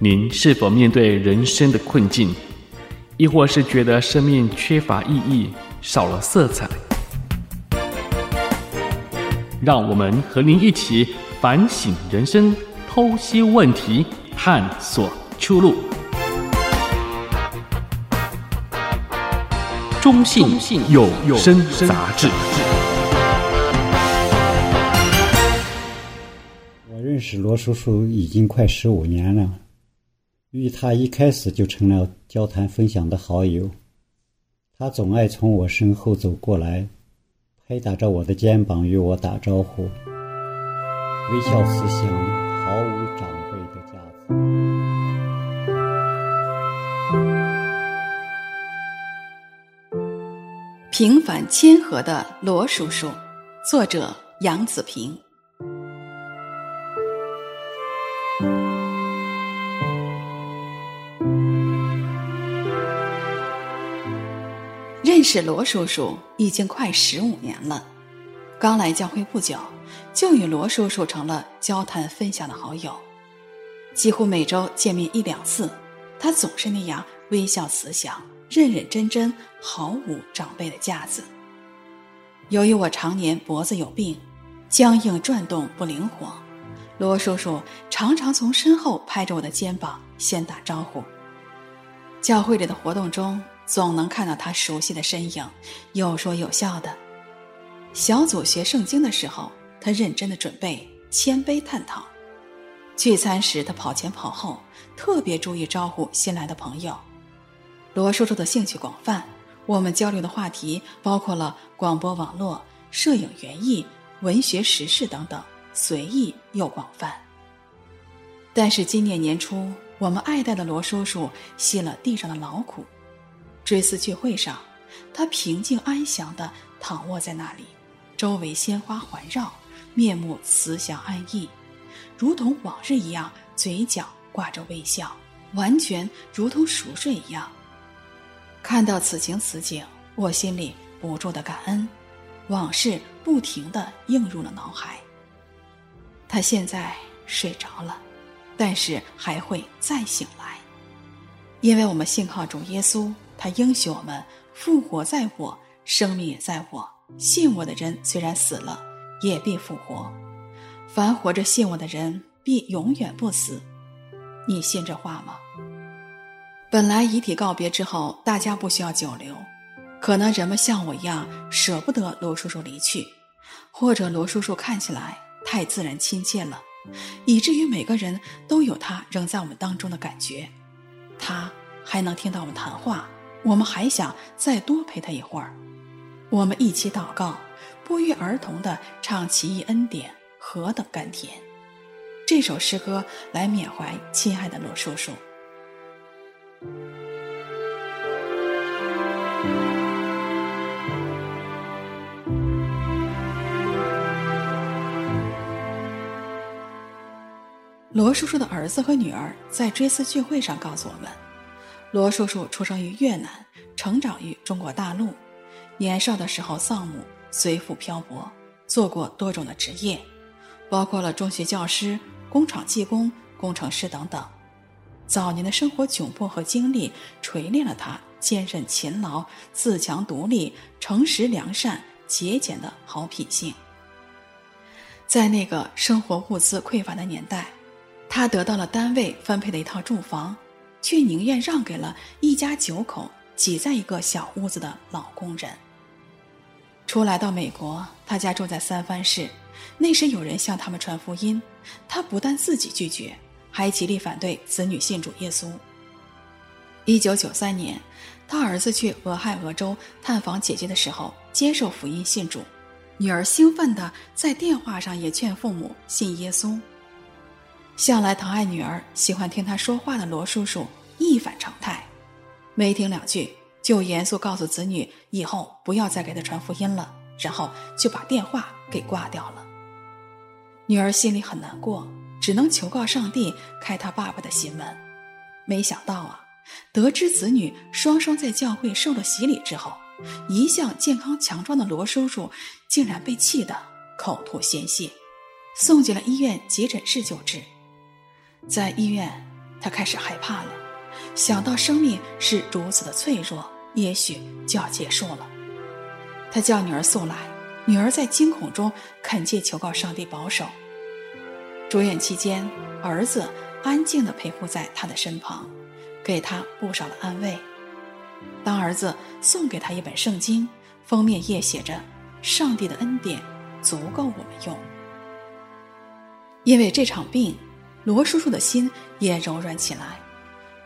您是否面对人生的困境，亦或是觉得生命缺乏意义、少了色彩？让我们和您一起反省人生，剖析问题，探索出路。中信有声杂志。我认识罗叔叔已经快十五年了。与他一开始就成了交谈分享的好友，他总爱从我身后走过来，拍打着我的肩膀与我打招呼，微笑慈祥，毫无长辈的架子。平凡谦和的罗叔叔，作者杨子平。识罗叔叔已经快十五年了，刚来教会不久，就与罗叔叔成了交谈分享的好友，几乎每周见面一两次。他总是那样微笑慈祥、认认真真，毫无长辈的架子。由于我常年脖子有病，僵硬转动不灵活，罗叔叔常常从身后拍着我的肩膀，先打招呼。教会里的活动中，总能看到他熟悉的身影，有说有笑的。小组学圣经的时候，他认真的准备，谦卑探讨；聚餐时，他跑前跑后，特别注意招呼新来的朋友。罗叔叔的兴趣广泛，我们交流的话题包括了广播网络、摄影园艺、文学时事等等，随意又广泛。但是今年年初，我们爱戴的罗叔叔吸了地上的劳苦。追思聚会上，他平静安详地躺卧在那里，周围鲜花环绕，面目慈祥安逸，如同往日一样，嘴角挂着微笑，完全如同熟睡一样。看到此情此景，我心里不住的感恩，往事不停地映入了脑海。他现在睡着了，但是还会再醒来，因为我们信靠主耶稣。他应许我们复活在我，生命也在我。信我的人虽然死了，也必复活。凡活着信我的人，必永远不死。你信这话吗？本来遗体告别之后，大家不需要久留，可能人们像我一样舍不得罗叔叔离去，或者罗叔叔看起来太自然亲切了，以至于每个人都有他仍在我们当中的感觉。他还能听到我们谈话。我们还想再多陪他一会儿，我们一起祷告，不约而同地唱《奇异恩典》，何等甘甜！这首诗歌来缅怀亲爱的罗叔叔。罗叔叔的儿子和女儿在追思聚会上告诉我们。罗叔叔出生于越南，成长于中国大陆。年少的时候丧母，随父漂泊，做过多种的职业，包括了中学教师、工厂技工、工程师等等。早年的生活窘迫和经历，锤炼了他坚韧勤劳、自强独立、诚实良善、节俭的好品性。在那个生活物资匮乏的年代，他得到了单位分配的一套住房。却宁愿让给了一家九口挤在一个小屋子的老工人。初来到美国，他家住在三藩市。那时有人向他们传福音，他不但自己拒绝，还极力反对子女信主耶稣。一九九三年，他儿子去俄亥俄州探访姐姐的时候，接受福音信主，女儿兴奋地在电话上也劝父母信耶稣。向来疼爱女儿、喜欢听她说话的罗叔叔一反常态，没听两句就严肃告诉子女以后不要再给他传福音了，然后就把电话给挂掉了。女儿心里很难过，只能求告上帝开他爸爸的心门。没想到啊，得知子女双双在教会受了洗礼之后，一向健康强壮的罗叔叔竟然被气得口吐鲜血，送进了医院急诊室救治。在医院，他开始害怕了，想到生命是如此的脆弱，也许就要结束了。他叫女儿素来，女儿在惊恐中恳切求告上帝保守。住院期间，儿子安静地陪护在他的身旁，给他不少的安慰。当儿子送给他一本圣经，封面页写着“上帝的恩典足够我们用”。因为这场病，罗叔叔的心也柔软起来。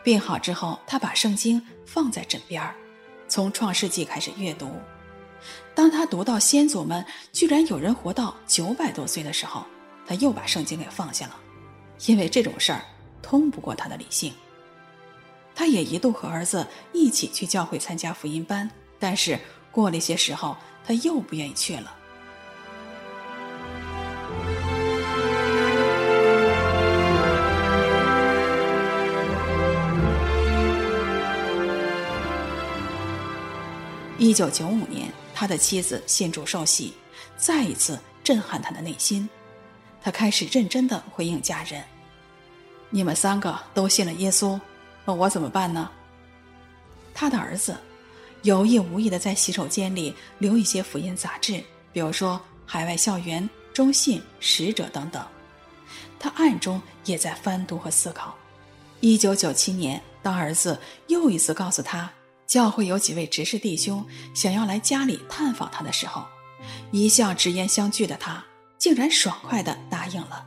病好之后，他把圣经放在枕边，从创世纪开始阅读。当他读到先祖们居然有人活到九百多岁的时候，他又把圣经给放下了，因为这种事儿通不过他的理性。他也一度和儿子一起去教会参加福音班，但是过了一些时候，他又不愿意去了。一九九五年，他的妻子信主受洗，再一次震撼他的内心。他开始认真地回应家人：“你们三个都信了耶稣，那我怎么办呢？”他的儿子有意无意地在洗手间里留一些福音杂志，比如说《海外校园》《中信》《使者》等等。他暗中也在翻读和思考。一九九七年，当儿子又一次告诉他，教会有几位执事弟兄想要来家里探访他的时候，一向直言相拒的他，竟然爽快地答应了。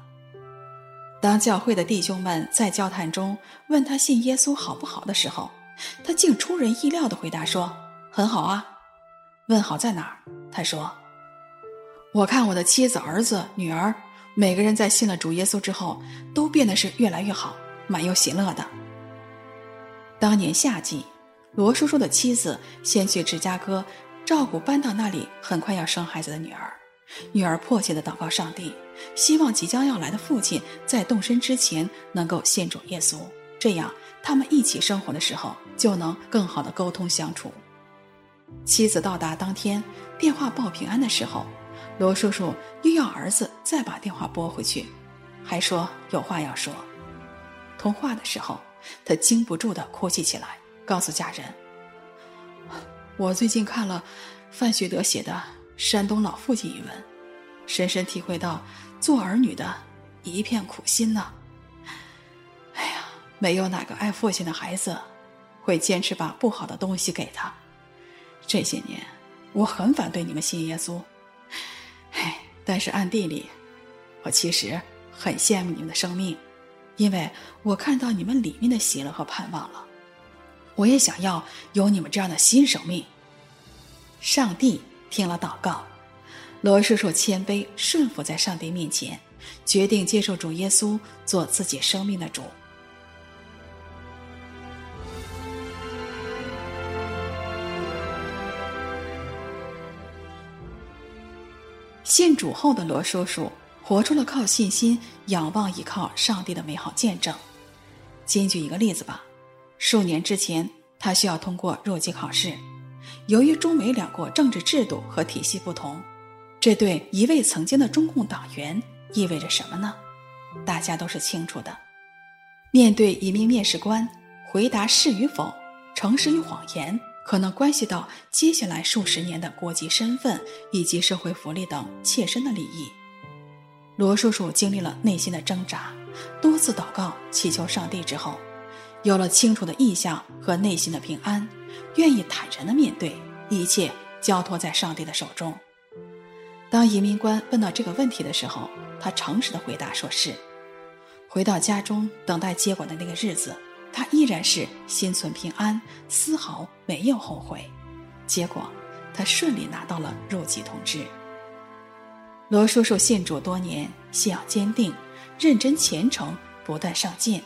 当教会的弟兄们在交谈中问他信耶稣好不好的时候，他竟出人意料地回答说：“很好啊。”问好在哪儿？他说：“我看我的妻子、儿子、女儿，每个人在信了主耶稣之后，都变得是越来越好，满有喜乐的。”当年夏季。罗叔叔的妻子先去芝加哥照顾搬到那里很快要生孩子的女儿，女儿迫切地祷告上帝，希望即将要来的父亲在动身之前能够信主耶稣，这样他们一起生活的时候就能更好的沟通相处。妻子到达当天，电话报平安的时候，罗叔叔又要儿子再把电话拨回去，还说有话要说。通话的时候，他禁不住地哭泣起来。告诉家人，我最近看了范学德写的《山东老父亲》一文，深深体会到做儿女的一片苦心呐。哎呀，没有哪个爱父亲的孩子会坚持把不好的东西给他。这些年，我很反对你们信耶稣，哎，但是暗地里，我其实很羡慕你们的生命，因为我看到你们里面的喜乐和盼望了。我也想要有你们这样的新生命。上帝听了祷告，罗叔叔谦卑顺服在上帝面前，决定接受主耶稣做自己生命的主。信主后的罗叔叔活出了靠信心、仰望、依靠上帝的美好见证。先举一个例子吧。数年之前，他需要通过入籍考试。由于中美两国政治制度和体系不同，这对一位曾经的中共党员意味着什么呢？大家都是清楚的。面对一名面试官，回答是与否、诚实与谎言，可能关系到接下来数十年的国籍身份以及社会福利等切身的利益。罗叔叔经历了内心的挣扎，多次祷告祈求上帝之后。有了清楚的意向和内心的平安，愿意坦然的面对一切，交托在上帝的手中。当移民官问到这个问题的时候，他诚实的回答说是。回到家中等待结果的那个日子，他依然是心存平安，丝毫没有后悔。结果，他顺利拿到了入籍通知。罗叔叔信主多年，信仰坚定，认真虔诚，不断上进。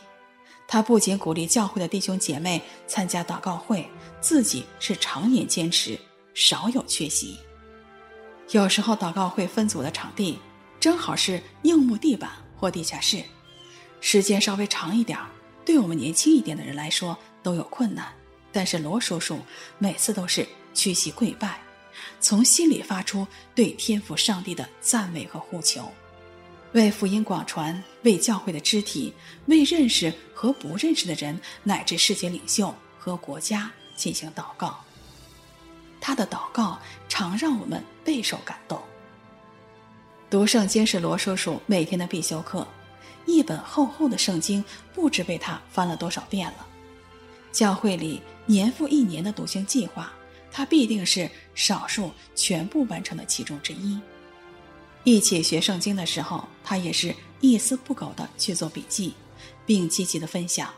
他不仅鼓励教会的弟兄姐妹参加祷告会，自己是常年坚持，少有缺席。有时候祷告会分组的场地正好是硬木地板或地下室，时间稍微长一点，对我们年轻一点的人来说都有困难。但是罗叔叔每次都是屈膝跪拜，从心里发出对天父上帝的赞美和呼求。为福音广传，为教会的肢体，为认识和不认识的人，乃至世界领袖和国家进行祷告。他的祷告常让我们备受感动。读圣经是罗叔叔每天的必修课，一本厚厚的圣经不知被他翻了多少遍了。教会里年复一年的读经计划，他必定是少数全部完成的其中之一。一起学圣经的时候，他也是一丝不苟地去做笔记，并积极地分享。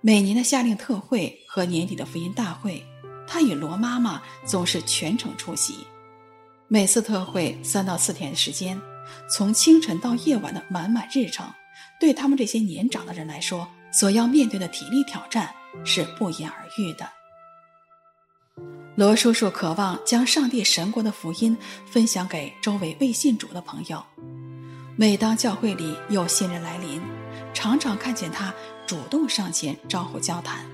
每年的夏令特会和年底的福音大会，他与罗妈妈总是全程出席。每次特会三到四天的时间，从清晨到夜晚的满满日程，对他们这些年长的人来说，所要面对的体力挑战是不言而喻的。罗叔叔渴望将上帝神国的福音分享给周围未信主的朋友。每当教会里有新人来临，常常看见他主动上前招呼交谈，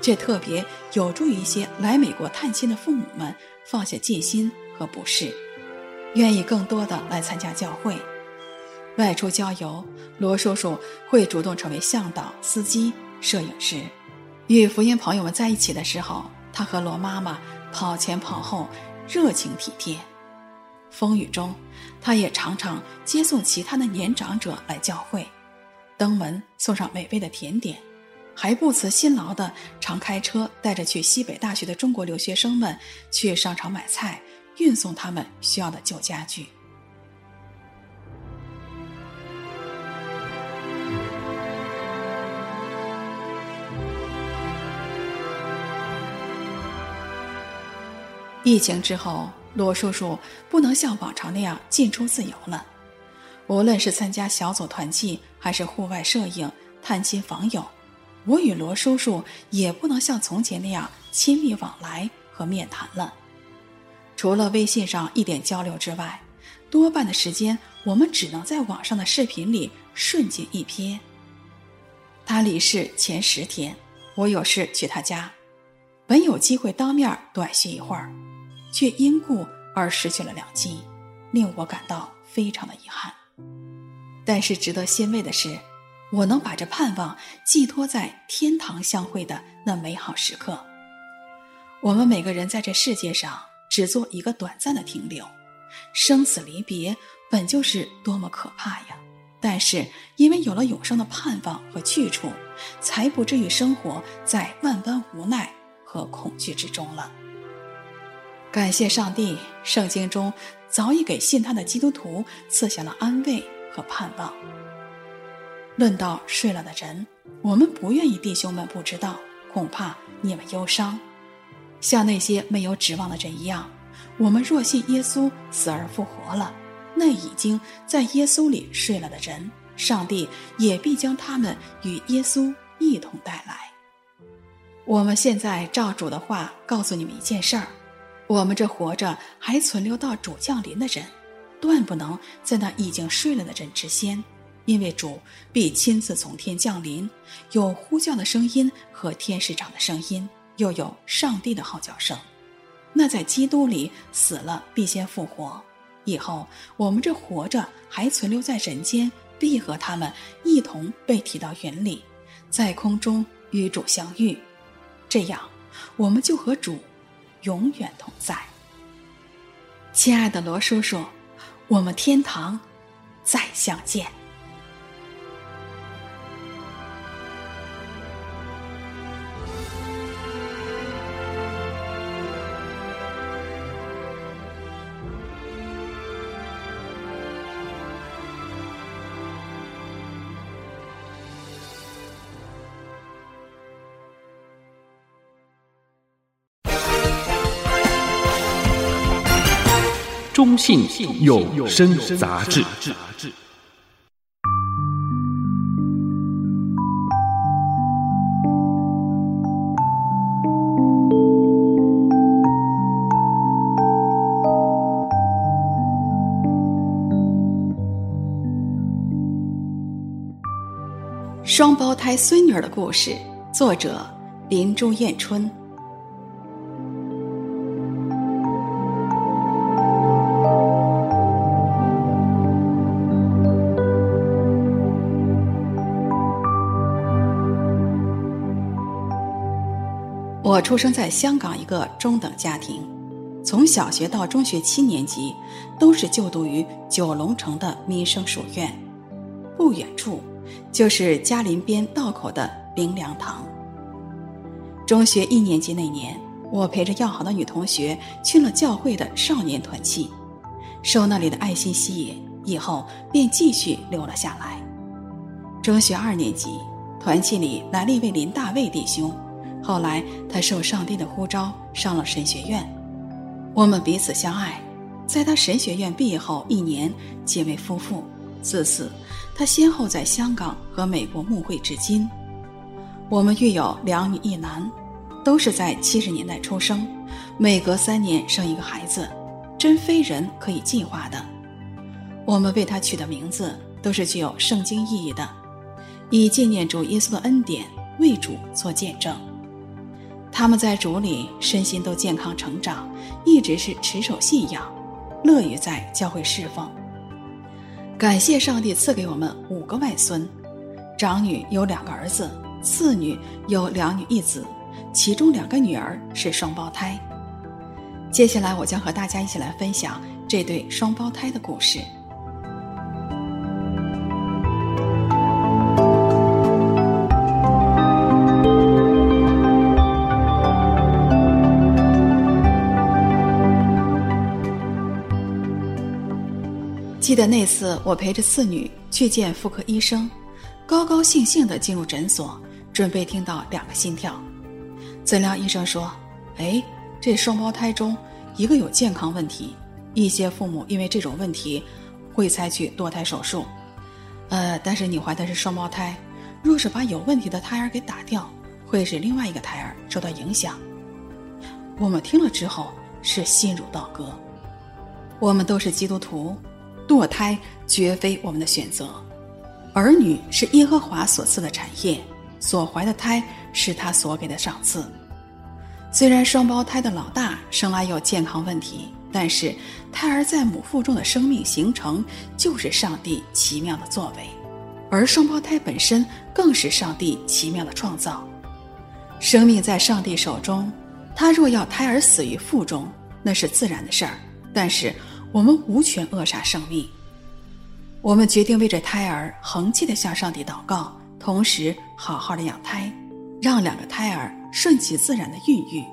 这特别有助于一些来美国探亲的父母们放下戒心。和不适，愿意更多的来参加教会。外出郊游，罗叔叔会主动成为向导、司机、摄影师。与福音朋友们在一起的时候，他和罗妈妈跑前跑后，热情体贴。风雨中，他也常常接送其他的年长者来教会，登门送上美味的甜点，还不辞辛劳的常开车带着去西北大学的中国留学生们去商场买菜。运送他们需要的旧家具。疫情之后，罗叔叔不能像往常那样进出自由了。无论是参加小组团契，还是户外摄影、探亲访友，我与罗叔叔也不能像从前那样亲密往来和面谈了。除了微信上一点交流之外，多半的时间我们只能在网上的视频里瞬间一瞥。他离世前十天，我有事去他家，本有机会当面短叙一会儿，却因故而失去了良机，令我感到非常的遗憾。但是值得欣慰的是，我能把这盼望寄托在天堂相会的那美好时刻。我们每个人在这世界上。只做一个短暂的停留，生死离别本就是多么可怕呀！但是因为有了永生的盼望和去处，才不至于生活在万般无奈和恐惧之中了。感谢上帝，圣经中早已给信他的基督徒赐下了安慰和盼望。论到睡了的人，我们不愿意弟兄们不知道，恐怕你们忧伤。像那些没有指望的人一样，我们若信耶稣死而复活了，那已经在耶稣里睡了的人，上帝也必将他们与耶稣一同带来。我们现在照主的话告诉你们一件事儿：我们这活着还存留到主降临的人，断不能在那已经睡了的人之先，因为主必亲自从天降临，有呼叫的声音和天使长的声音。又有上帝的号角声，那在基督里死了必先复活，以后我们这活着还存留在人间，必和他们一同被提到云里，在空中与主相遇，这样我们就和主永远同在。亲爱的罗叔叔，我们天堂再相见。信有声杂志。双胞胎孙女儿的故事，作者林朱艳春。我出生在香港一个中等家庭，从小学到中学七年级都是就读于九龙城的民生书院，不远处就是嘉林边道口的灵粮堂。中学一年级那年，我陪着要好的女同学去了教会的少年团契，受那里的爱心吸引，以后便继续留了下来。中学二年级，团契里来了一位林大卫弟兄。后来，他受上帝的呼召上了神学院，我们彼此相爱。在他神学院毕业后一年，结为夫妇。自此，他先后在香港和美国牧会至今。我们育有两女一男，都是在七十年代出生，每隔三年生一个孩子，真非人可以计划的。我们为他取的名字都是具有圣经意义的，以纪念主耶稣的恩典，为主做见证。他们在主里身心都健康成长，一直是持守信仰，乐于在教会侍奉。感谢上帝赐给我们五个外孙，长女有两个儿子，次女有两女一子，其中两个女儿是双胞胎。接下来我将和大家一起来分享这对双胞胎的故事。记得那次，我陪着次女去见妇科医生，高高兴兴地进入诊所，准备听到两个心跳。怎料医生说：“哎，这双胞胎中一个有健康问题，一些父母因为这种问题会采取堕胎手术。呃，但是你怀的是双胞胎，若是把有问题的胎儿给打掉，会使另外一个胎儿受到影响。”我们听了之后是心如刀割。我们都是基督徒。堕胎绝非我们的选择，儿女是耶和华所赐的产业，所怀的胎是他所给的赏赐。虽然双胞胎的老大生来有健康问题，但是胎儿在母腹中的生命形成就是上帝奇妙的作为，而双胞胎本身更是上帝奇妙的创造。生命在上帝手中，他若要胎儿死于腹中，那是自然的事儿，但是。我们无权扼杀生命。我们决定为这胎儿恒切的向上帝祷告，同时好好的养胎，让两个胎儿顺其自然的孕育。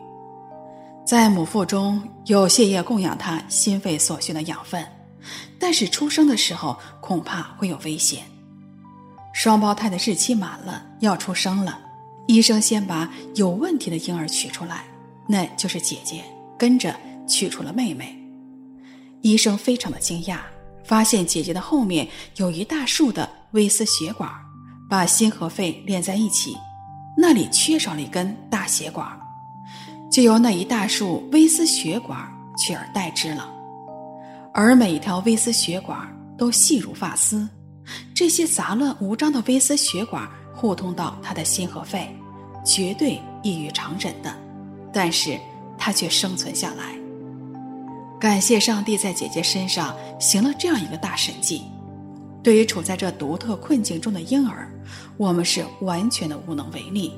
在母腹中有血液供养他心肺所需的养分，但是出生的时候恐怕会有危险。双胞胎的日期满了，要出生了，医生先把有问题的婴儿取出来，那就是姐姐，跟着取出了妹妹。医生非常的惊讶，发现姐姐的后面有一大束的微丝血管，把心和肺连在一起，那里缺少了一根大血管，就由那一大束微丝血管取而代之了。而每一条微丝血管都细如发丝，这些杂乱无章的微丝血管互通到他的心和肺，绝对异于常人的，但是他却生存下来。感谢上帝在姐姐身上行了这样一个大神迹。对于处在这独特困境中的婴儿，我们是完全的无能为力，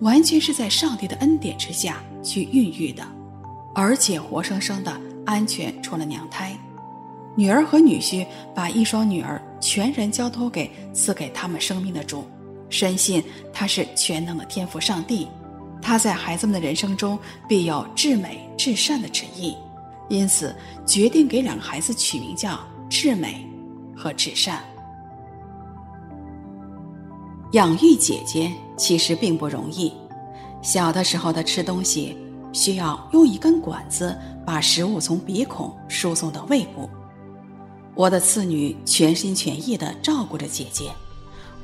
完全是在上帝的恩典之下去孕育的，而且活生生的安全出了娘胎。女儿和女婿把一双女儿全然交托给赐给他们生命的主，深信他是全能的天父上帝，他在孩子们的人生中必有至美至善的旨意。因此，决定给两个孩子取名叫“至美”和“至善”。养育姐姐其实并不容易。小的时候，她吃东西需要用一根管子把食物从鼻孔输送到胃部。我的次女全心全意地照顾着姐姐，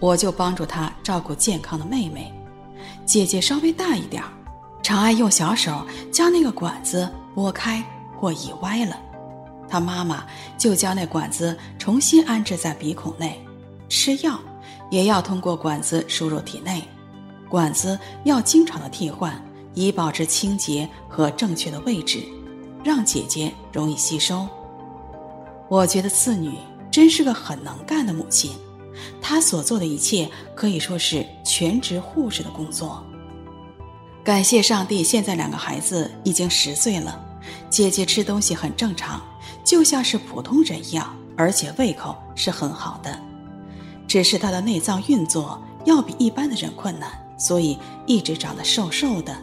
我就帮助她照顾健康的妹妹。姐姐稍微大一点儿，常爱用小手将那个管子拨开。或移歪了，他妈妈就将那管子重新安置在鼻孔内，吃药也要通过管子输入体内，管子要经常的替换，以保持清洁和正确的位置，让姐姐容易吸收。我觉得次女真是个很能干的母亲，她所做的一切可以说是全职护士的工作。感谢上帝，现在两个孩子已经十岁了，姐姐吃东西很正常，就像是普通人一样，而且胃口是很好的。只是她的内脏运作要比一般的人困难，所以一直长得瘦瘦的。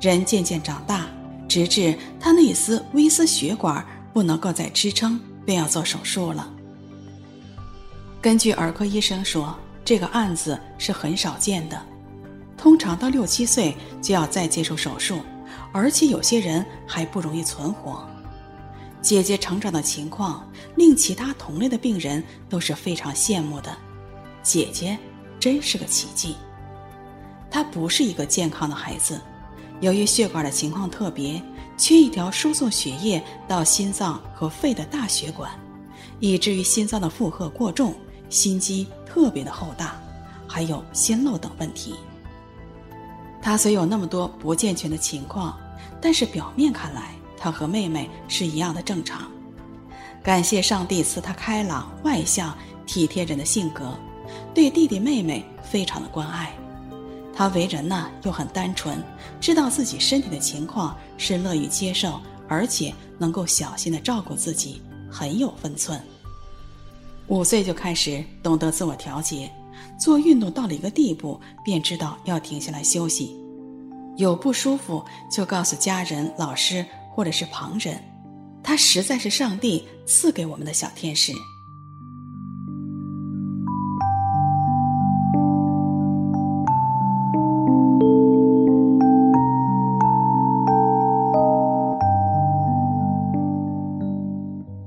人渐渐长大，直至她那丝微丝血管不能够再支撑，便要做手术了。根据儿科医生说，这个案子是很少见的。通常到六七岁就要再接受手术，而且有些人还不容易存活。姐姐成长的情况令其他同类的病人都是非常羡慕的。姐姐真是个奇迹。她不是一个健康的孩子，由于血管的情况特别，缺一条输送血液到心脏和肺的大血管，以至于心脏的负荷过重，心肌特别的厚大，还有心漏等问题。他虽有那么多不健全的情况，但是表面看来，他和妹妹是一样的正常。感谢上帝赐他开朗、外向、体贴人的性格，对弟弟妹妹非常的关爱。他为人呢又很单纯，知道自己身体的情况是乐于接受，而且能够小心的照顾自己，很有分寸。五岁就开始懂得自我调节。做运动到了一个地步，便知道要停下来休息，有不舒服就告诉家人、老师或者是旁人。他实在是上帝赐给我们的小天使。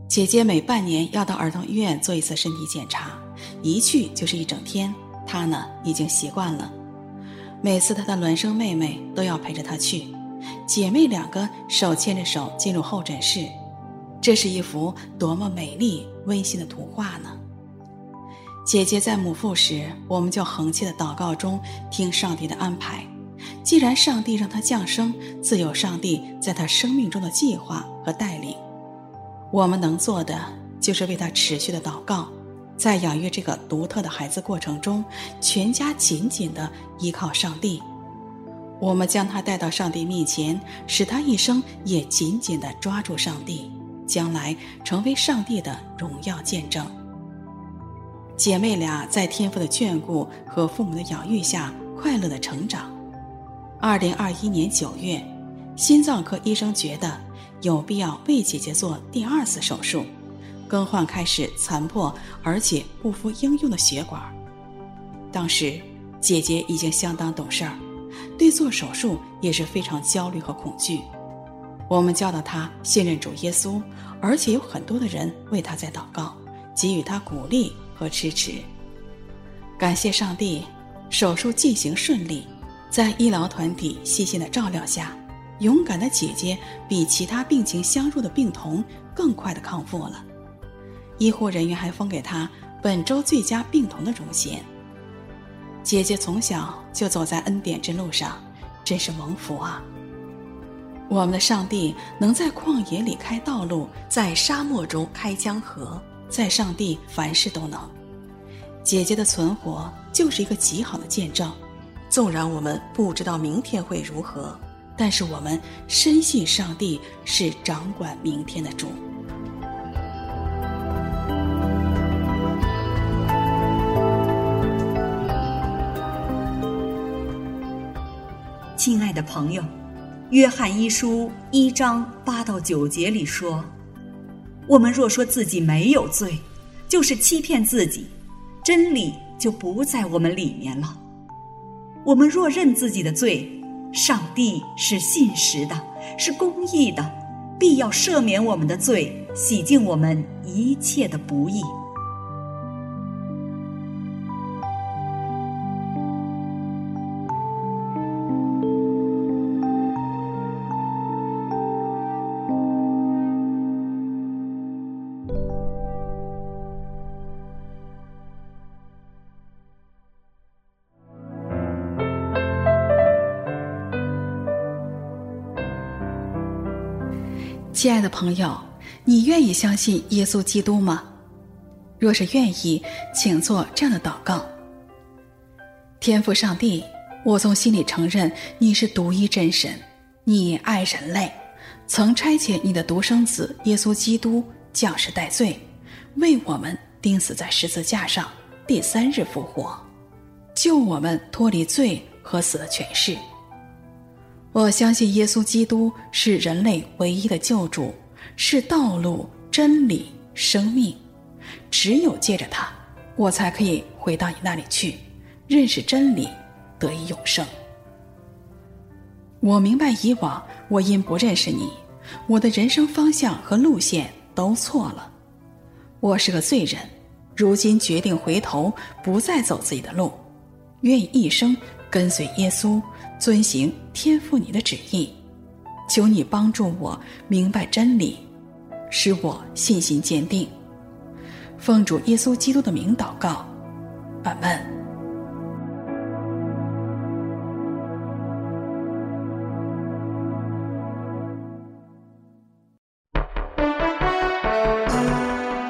姐姐每半年要到儿童医院做一次身体检查。一去就是一整天，她呢已经习惯了。每次她的孪生妹妹都要陪着她去，姐妹两个手牵着手进入候诊室，这是一幅多么美丽温馨的图画呢！姐姐在母腹时，我们就恒切的祷告中听上帝的安排。既然上帝让她降生，自有上帝在她生命中的计划和带领。我们能做的就是为她持续的祷告。在养育这个独特的孩子过程中，全家紧紧的依靠上帝。我们将他带到上帝面前，使他一生也紧紧的抓住上帝，将来成为上帝的荣耀见证。姐妹俩在天父的眷顾和父母的养育下，快乐的成长。二零二一年九月，心脏科医生觉得有必要为姐姐做第二次手术。更换开始残破而且不敷应用的血管。当时姐姐已经相当懂事儿，对做手术也是非常焦虑和恐惧。我们教导她信任主耶稣，而且有很多的人为她在祷告，给予她鼓励和支持。感谢上帝，手术进行顺利，在医疗团体细心的照料下，勇敢的姐姐比其他病情相若的病童更快的康复了。医护人员还封给他本周最佳病童的荣衔。姐姐从小就走在恩典之路上，真是蒙福啊！我们的上帝能在旷野里开道路，在沙漠中开江河，在上帝凡事都能。姐姐的存活就是一个极好的见证。纵然我们不知道明天会如何，但是我们深信上帝是掌管明天的主。的朋友，《约翰一书》一章八到九节里说：“我们若说自己没有罪，就是欺骗自己，真理就不在我们里面了。我们若认自己的罪，上帝是信实的，是公义的，必要赦免我们的罪，洗净我们一切的不义。”亲爱的朋友，你愿意相信耶稣基督吗？若是愿意，请做这样的祷告：天父上帝，我从心里承认你是独一真神，你爱人类，曾差遣你的独生子耶稣基督降世代罪，为我们钉死在十字架上，第三日复活，救我们脱离罪和死的权势。我相信耶稣基督是人类唯一的救主，是道路、真理、生命。只有借着他，我才可以回到你那里去，认识真理，得以永生。我明白以往我因不认识你，我的人生方向和路线都错了。我是个罪人，如今决定回头，不再走自己的路，愿一生跟随耶稣。遵行天父你的旨意，求你帮助我明白真理，使我信心坚定。奉主耶稣基督的名祷告，阿门。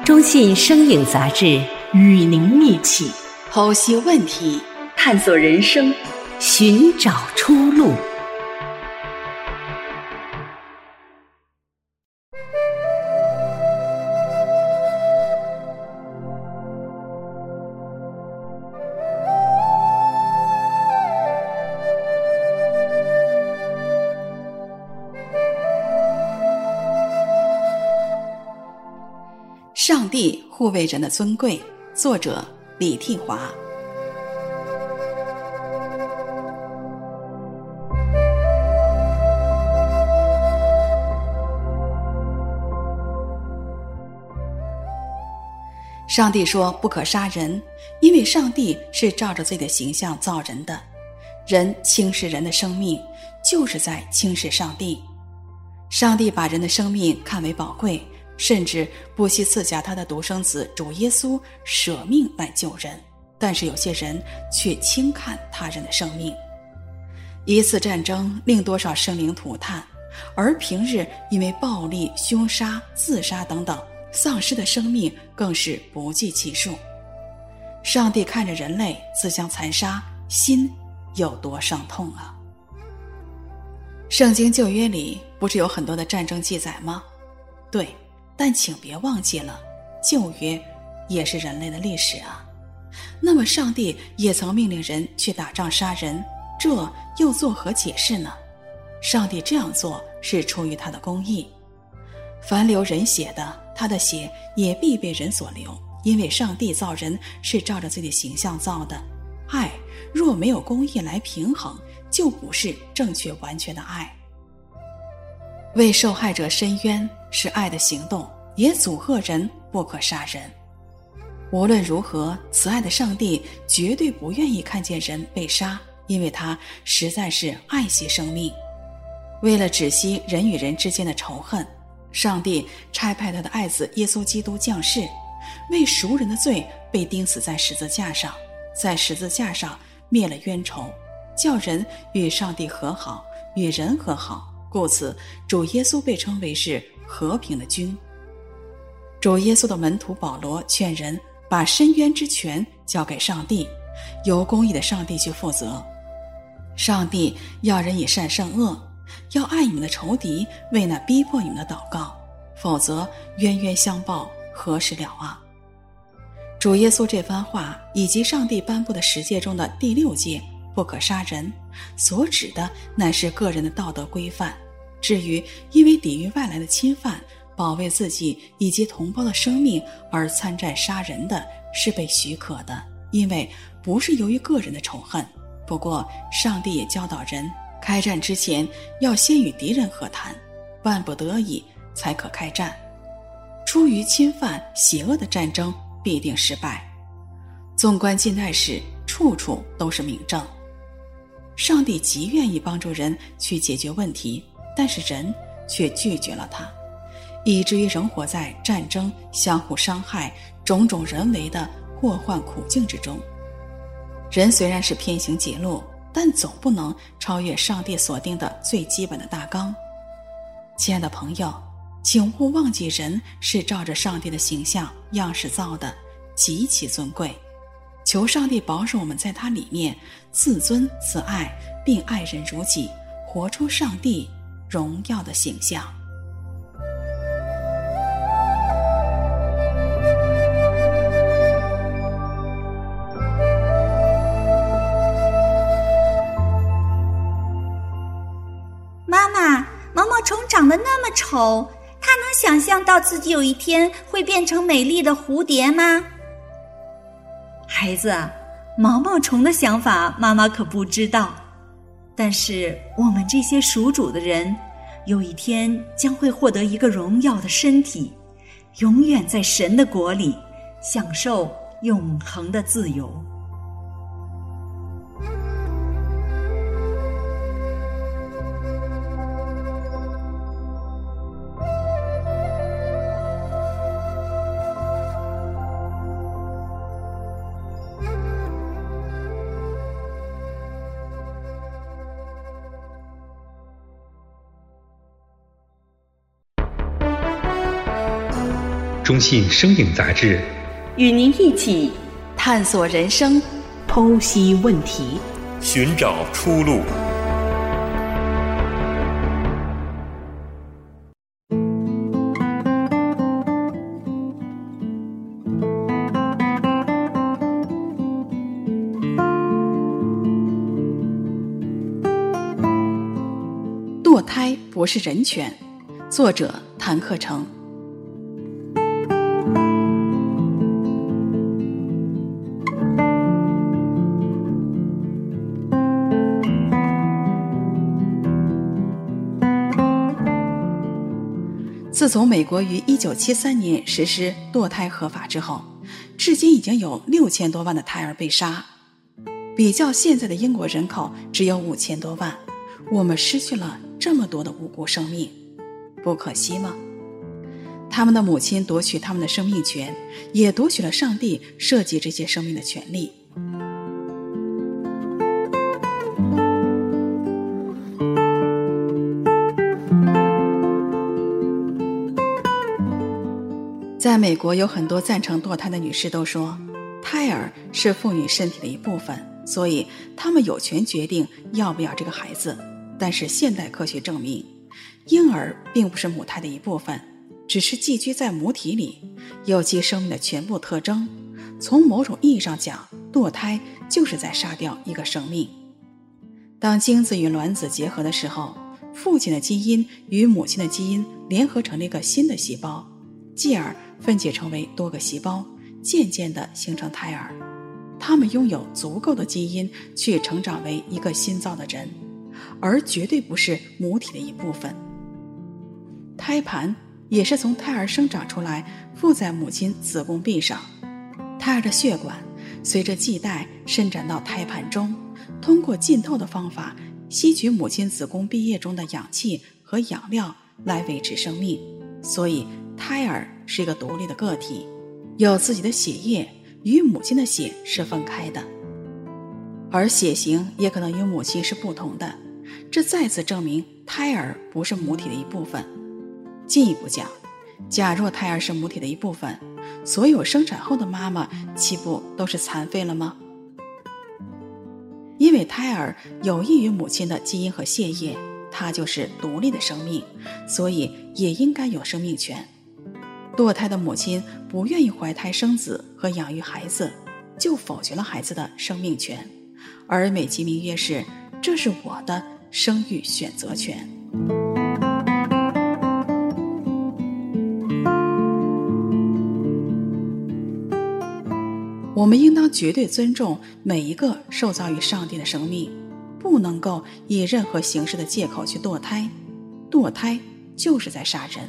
中信声影杂志与您一起剖析问题，探索人生。寻找出路。上帝护卫人的尊贵，作者李替华。上帝说：“不可杀人，因为上帝是照着自己的形象造人的。人轻视人的生命，就是在轻视上帝。上帝把人的生命看为宝贵，甚至不惜赐下他的独生子主耶稣舍命来救人。但是有些人却轻看他人的生命。一次战争令多少生灵涂炭，而平日因为暴力、凶杀、自杀等等。”丧失的生命更是不计其数。上帝看着人类自相残杀，心有多伤痛啊！圣经旧约里不是有很多的战争记载吗？对，但请别忘记了，旧约也是人类的历史啊。那么上帝也曾命令人去打仗杀人，这又作何解释呢？上帝这样做是出于他的公义。凡流人血的，他的血也必被人所流，因为上帝造人是照着自己的形象造的。爱若没有公义来平衡，就不是正确完全的爱。为受害者伸冤是爱的行动，也阻遏人不可杀人。无论如何，慈爱的上帝绝对不愿意看见人被杀，因为他实在是爱惜生命。为了止息人与人之间的仇恨。上帝差派他的爱子耶稣基督降世，为赎人的罪被钉死在十字架上，在十字架上灭了冤仇，叫人与上帝和好，与人和好。故此，主耶稣被称为是和平的君。主耶稣的门徒保罗劝人把伸冤之权交给上帝，由公义的上帝去负责。上帝要人以善胜恶。要爱你们的仇敌，为那逼迫你们的祷告，否则冤冤相报，何时了啊？主耶稣这番话，以及上帝颁布的十诫中的第六诫“不可杀人”，所指的乃是个人的道德规范。至于因为抵御外来的侵犯，保卫自己以及同胞的生命而参战杀人的，是被许可的，因为不是由于个人的仇恨。不过，上帝也教导人。开战之前，要先与敌人和谈，万不得已才可开战。出于侵犯、邪恶的战争必定失败。纵观近代史，处处都是明证。上帝极愿意帮助人去解决问题，但是人却拒绝了他，以至于仍活在战争、相互伤害、种种人为的祸患苦境之中。人虽然是偏行己路。但总不能超越上帝锁定的最基本的大纲。亲爱的朋友，请勿忘记，人是照着上帝的形象样式造的，极其尊贵。求上帝保守我们在他里面自尊自爱，并爱人如己，活出上帝荣耀的形象。丑，他能想象到自己有一天会变成美丽的蝴蝶吗？孩子，毛毛虫的想法妈妈可不知道，但是我们这些属主的人，有一天将会获得一个荣耀的身体，永远在神的国里享受永恒的自由。中信生影杂志，与您一起探索人生，剖析问题，寻找出路。堕胎不是人权，作者谭克成。自从美国于一九七三年实施堕胎合法之后，至今已经有六千多万的胎儿被杀。比较现在的英国人口只有五千多万，我们失去了这么多的无辜生命，不可惜吗？他们的母亲夺取他们的生命权，也夺取了上帝设计这些生命的权利。美国，有很多赞成堕胎的女士都说，胎儿是妇女身体的一部分，所以她们有权决定要不要这个孩子。但是现代科学证明，婴儿并不是母胎的一部分，只是寄居在母体里，有其生命的全部特征。从某种意义上讲，堕胎就是在杀掉一个生命。当精子与卵子结合的时候，父亲的基因与母亲的基因联合成了一个新的细胞，继而。分解成为多个细胞，渐渐地形成胎儿。他们拥有足够的基因去成长为一个新造的人，而绝对不是母体的一部分。胎盘也是从胎儿生长出来，附在母亲子宫壁上。胎儿的血管随着脐带伸展到胎盘中，通过浸透的方法吸取母亲子宫壁液中的氧气和养料来维持生命。所以。胎儿是一个独立的个体，有自己的血液，与母亲的血是分开的，而血型也可能与母亲是不同的。这再次证明胎儿不是母体的一部分。进一步讲，假若胎儿是母体的一部分，所有生产后的妈妈岂不都是残废了吗？因为胎儿有益于母亲的基因和血液，它就是独立的生命，所以也应该有生命权。堕胎的母亲不愿意怀胎生子和养育孩子，就否决了孩子的生命权，而美其名曰是“这是我的生育选择权”。我们应当绝对尊重每一个受造于上帝的生命，不能够以任何形式的借口去堕胎，堕胎就是在杀人。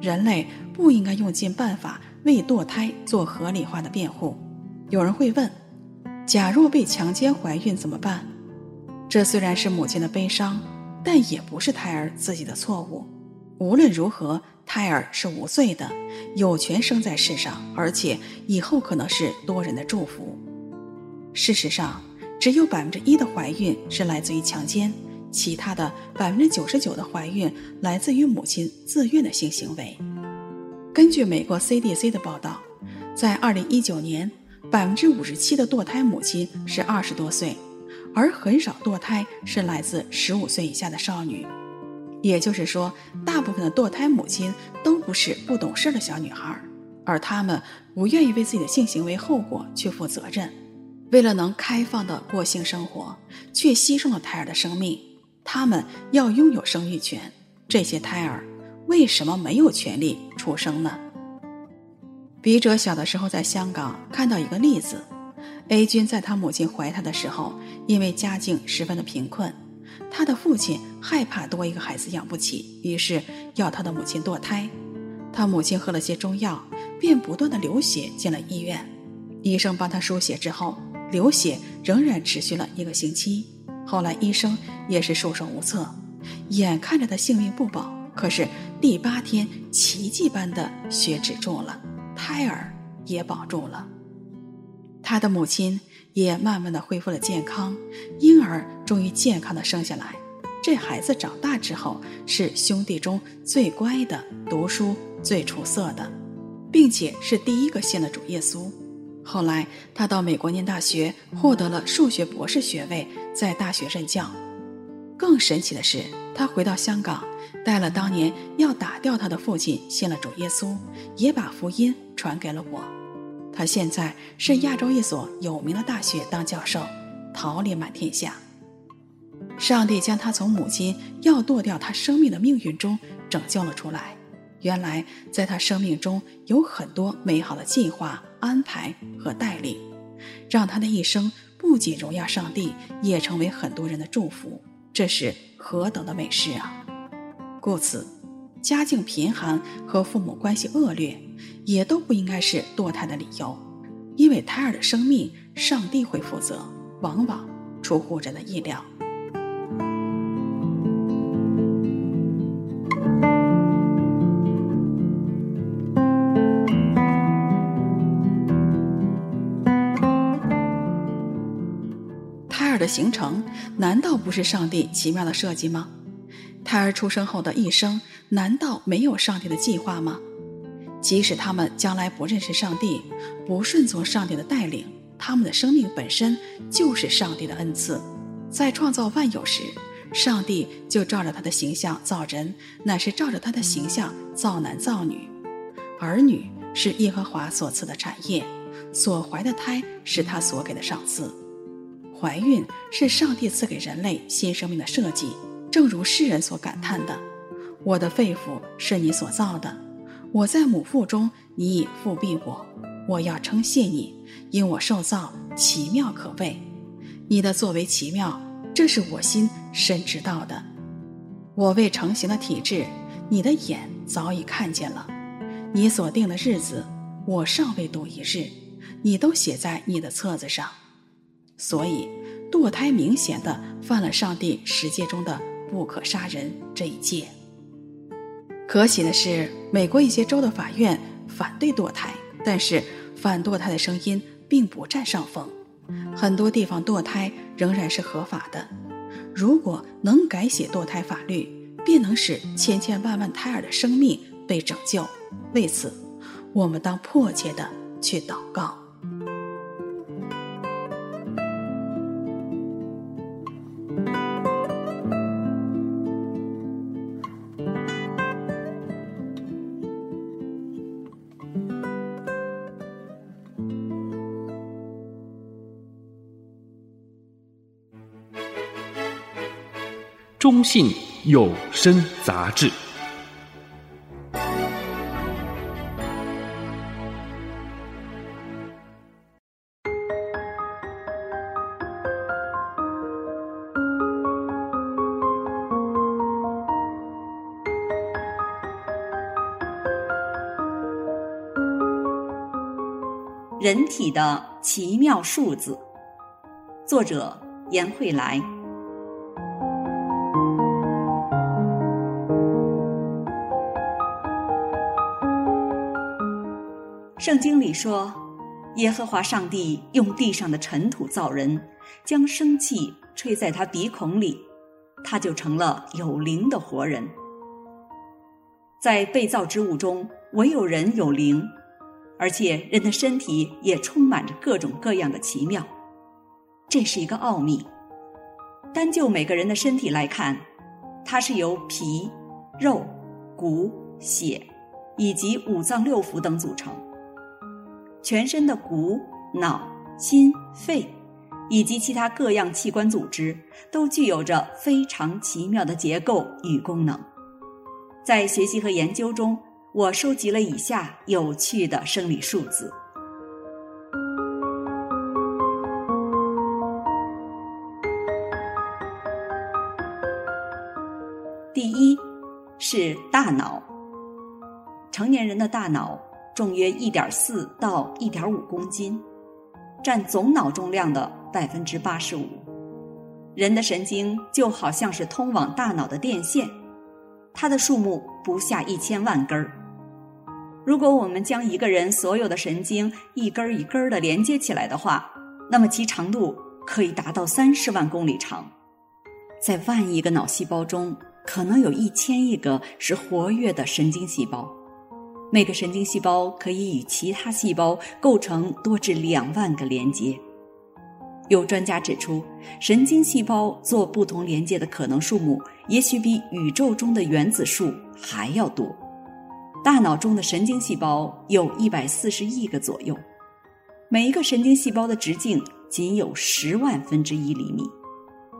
人类不应该用尽办法为堕胎做合理化的辩护。有人会问：假若被强奸怀孕怎么办？这虽然是母亲的悲伤，但也不是胎儿自己的错误。无论如何，胎儿是无罪的，有权生在世上，而且以后可能是多人的祝福。事实上，只有百分之一的怀孕是来自于强奸。其他的百分之九十九的怀孕来自于母亲自愿的性行为。根据美国 CDC 的报道，在二零一九年，百分之五十七的堕胎母亲是二十多岁，而很少堕胎是来自十五岁以下的少女。也就是说，大部分的堕胎母亲都不是不懂事的小女孩，而她们不愿意为自己的性行为后果去负责任，为了能开放的过性生活，却牺牲了胎儿的生命。她们要拥有生育权，这些胎儿为什么没有权利出生呢？笔者小的时候在香港看到一个例子：A 君在他母亲怀他的时候，因为家境十分的贫困，他的父亲害怕多一个孩子养不起，于是要他的母亲堕胎。他母亲喝了些中药，便不断的流血进了医院。医生帮他输血之后，流血仍然持续了一个星期。后来医生也是束手无策，眼看着他性命不保，可是第八天奇迹般的血止住了。胎儿也保住了，他的母亲也慢慢的恢复了健康，婴儿终于健康的生下来。这孩子长大之后是兄弟中最乖的，读书最出色的，并且是第一个信了主耶稣。后来他到美国念大学，获得了数学博士学位，在大学任教。更神奇的是，他回到香港。带了当年要打掉他的父亲，信了主耶稣，也把福音传给了我。他现在是亚洲一所有名的大学当教授，桃李满天下。上帝将他从母亲要剁掉他生命的命运中拯救了出来。原来在他生命中有很多美好的计划、安排和带领，让他的一生不仅荣耀上帝，也成为很多人的祝福。这是何等的美事啊！故此，家境贫寒和父母关系恶劣，也都不应该是堕胎的理由，因为胎儿的生命，上帝会负责，往往出乎人的意料。形成，难道不是上帝奇妙的设计吗？胎儿出生后的一生，难道没有上帝的计划吗？即使他们将来不认识上帝，不顺从上帝的带领，他们的生命本身就是上帝的恩赐。在创造万有时，上帝就照着他的形象造人，乃是照着他的形象造男造女。儿女是耶和华所赐的产业，所怀的胎是他所给的赏赐。怀孕是上帝赐给人类新生命的设计。正如诗人所感叹的：“我的肺腑是你所造的，我在母腹中，你已覆庇我。我要称谢你，因我受造奇妙可畏。你的作为奇妙，这是我心深知道的。我未成形的体质，你的眼早已看见了。你所定的日子，我尚未度一日，你都写在你的册子上。所以，堕胎明显的犯了上帝十诫中的。”不可杀人这一诫。可喜的是，美国一些州的法院反对堕胎，但是反堕胎的声音并不占上风。很多地方堕胎仍然是合法的。如果能改写堕胎法律，便能使千千万万胎儿的生命被拯救。为此，我们当迫切的去祷告。中信有声杂志。人体的奇妙数字，作者严慧来。圣经里说，耶和华上帝用地上的尘土造人，将生气吹在他鼻孔里，他就成了有灵的活人。在被造之物中，唯有人有灵，而且人的身体也充满着各种各样的奇妙。这是一个奥秘。单就每个人的身体来看，它是由皮、肉、骨、血以及五脏六腑等组成。全身的骨、脑、心、肺以及其他各样器官组织，都具有着非常奇妙的结构与功能。在学习和研究中，我收集了以下有趣的生理数字。第一是大脑。成年人的大脑重约一点四到一点五公斤，占总脑重量的百分之八十五。人的神经就好像是通往大脑的电线，它的数目不下一千万根儿。如果我们将一个人所有的神经一根儿一根儿的连接起来的话，那么其长度可以达到三十万公里长。在万亿个脑细胞中，可能有一千亿个是活跃的神经细胞，每个神经细胞可以与其他细胞构成多至两万个连接。有专家指出，神经细胞做不同连接的可能数目，也许比宇宙中的原子数还要多。大脑中的神经细胞有一百四十亿个左右，每一个神经细胞的直径仅有十万分之一厘米，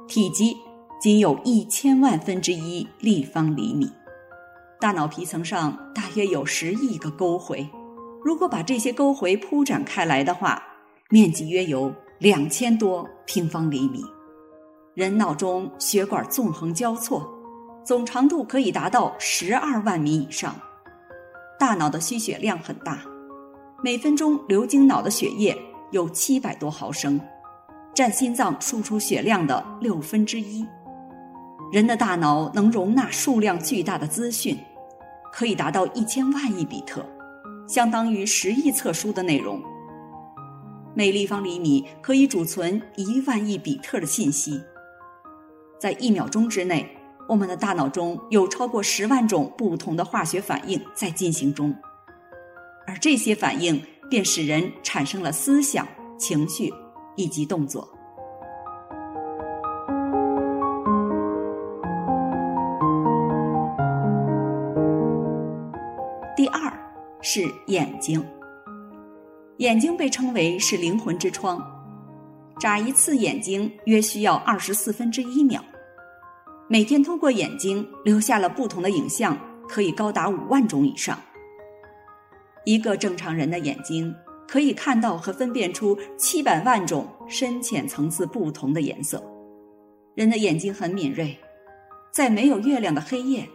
体积，仅有一千万分之一立方厘米，大脑皮层上大约有十亿个沟回。如果把这些沟回铺展开来的话，面积约有两千多平方厘米。人脑中血管纵横交错，总长度可以达到十二万米以上。大脑的需血量很大，每分钟流经脑的血液有七百多毫升，占心脏输出血量的六分之一。人的大脑能容纳数量巨大的资讯，可以达到一千万亿比特，相当于十亿册书的内容。每立方厘米可以储存一万亿比特的信息。在一秒钟之内，我们的大脑中有超过十万种不同的化学反应在进行中，而这些反应便使人产生了思想、情绪以及动作。是眼睛，眼睛被称为是灵魂之窗。眨一次眼睛约需要二十四分之一秒，每天通过眼睛留下了不同的影像，可以高达五万种以上。一个正常人的眼睛可以看到和分辨出七百万种深浅层次不同的颜色。人的眼睛很敏锐，在没有月亮的黑夜，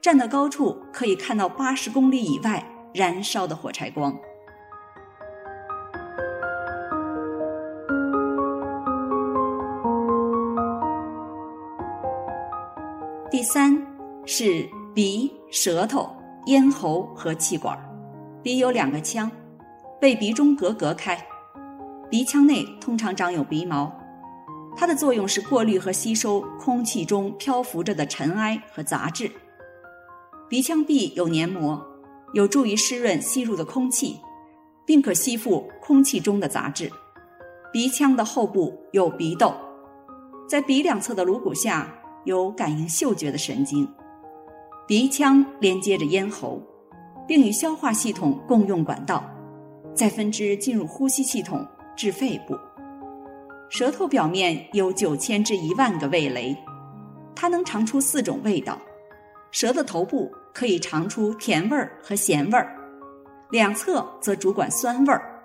站的高处可以看到八十公里以外燃烧的火柴光。第三是鼻、舌头、咽喉和气管。鼻有两个腔，被鼻中隔隔开。鼻腔内通常长有鼻毛，它的作用是过滤和吸收空气中漂浮着的尘埃和杂质。鼻腔壁有黏膜，有助于湿润吸入的空气，并可吸附空气中的杂质。鼻腔的后部有鼻窦，在鼻两侧的颅骨下有感应嗅觉的神经。鼻腔连接着咽喉，并与消化系统共用管道，再分支进入呼吸系统至肺部。舌头表面有九千至一万个味蕾，它能尝出四种味道。舌的头部可以尝出甜味儿和咸味儿，两侧则主管酸味儿，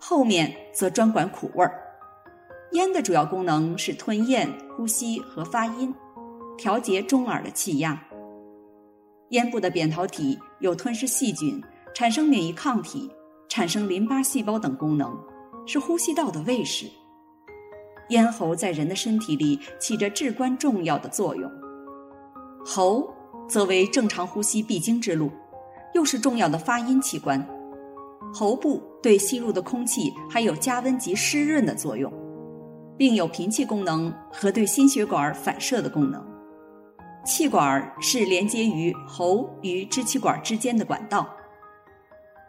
后面则专管苦味儿。咽的主要功能是吞咽、呼吸和发音，调节中耳的气压。咽部的扁桃体有吞噬细菌、产生免疫抗体、产生淋巴细胞等功能，是呼吸道的卫士。咽喉在人的身体里起着至关重要的作用。喉。则为正常呼吸必经之路，又是重要的发音器官。喉部对吸入的空气还有加温及湿润的作用，并有频气功能和对心血管反射的功能。气管是连接于喉与支气管之间的管道。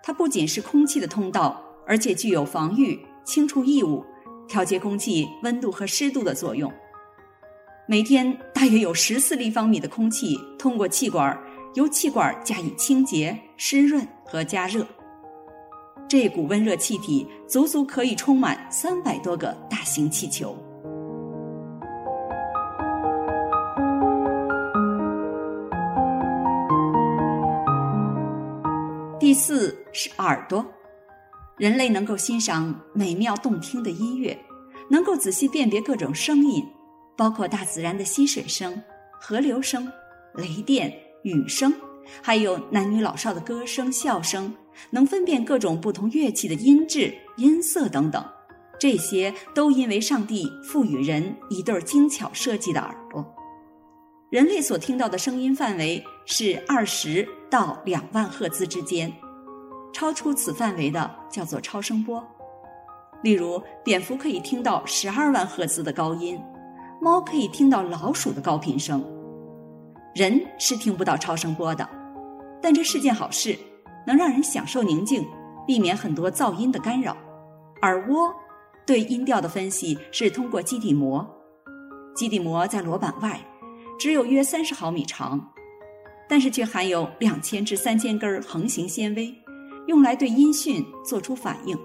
它不仅是空气的通道，而且具有防御、清除异物、调节空气温度和湿度的作用。每天大约有十四立方米的空气通过气管，由气管加以清洁、湿润和加热。这股温热气体足足可以充满三百多个大型气球。第四是耳朵，人类能够欣赏美妙动听的音乐，能够仔细辨别各种声音，包括大自然的溪水声、河流声、雷电、雨声，还有男女老少的歌声、笑声，能分辨各种不同乐器的音质、音色等等。这些都因为上帝赋予人一对精巧设计的耳朵。人类所听到的声音范围是二十。到两万赫兹之间，超出此范围的叫做超声波。例如，蝙蝠可以听到十二万赫兹的高音，猫可以听到老鼠的高频声。人是听不到超声波的，但这是件好事，能让人享受宁静，避免很多噪音的干扰。耳蜗对音调的分析是通过基底膜，基底膜在螺板外，只有约三十毫米长。但是却含有两千至三千根横行纤维，用来对音讯做出反应。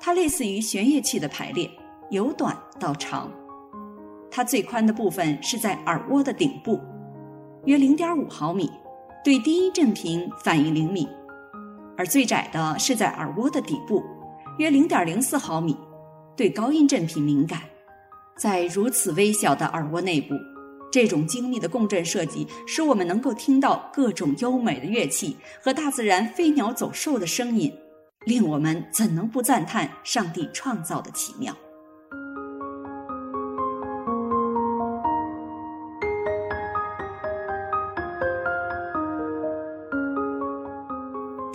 它类似于弦乐器的排列，由短到长。它最宽的部分是在耳蜗的顶部，约零点五毫米，对低音振频反应灵敏；而最窄的是在耳蜗的底部，约零点零四毫米，对高音振频敏感。在如此微小的耳蜗内部。这种精密的共振设计，使我们能够听到各种优美的乐器和大自然飞鸟走兽的声音，令我们怎能不赞叹上帝创造的奇妙？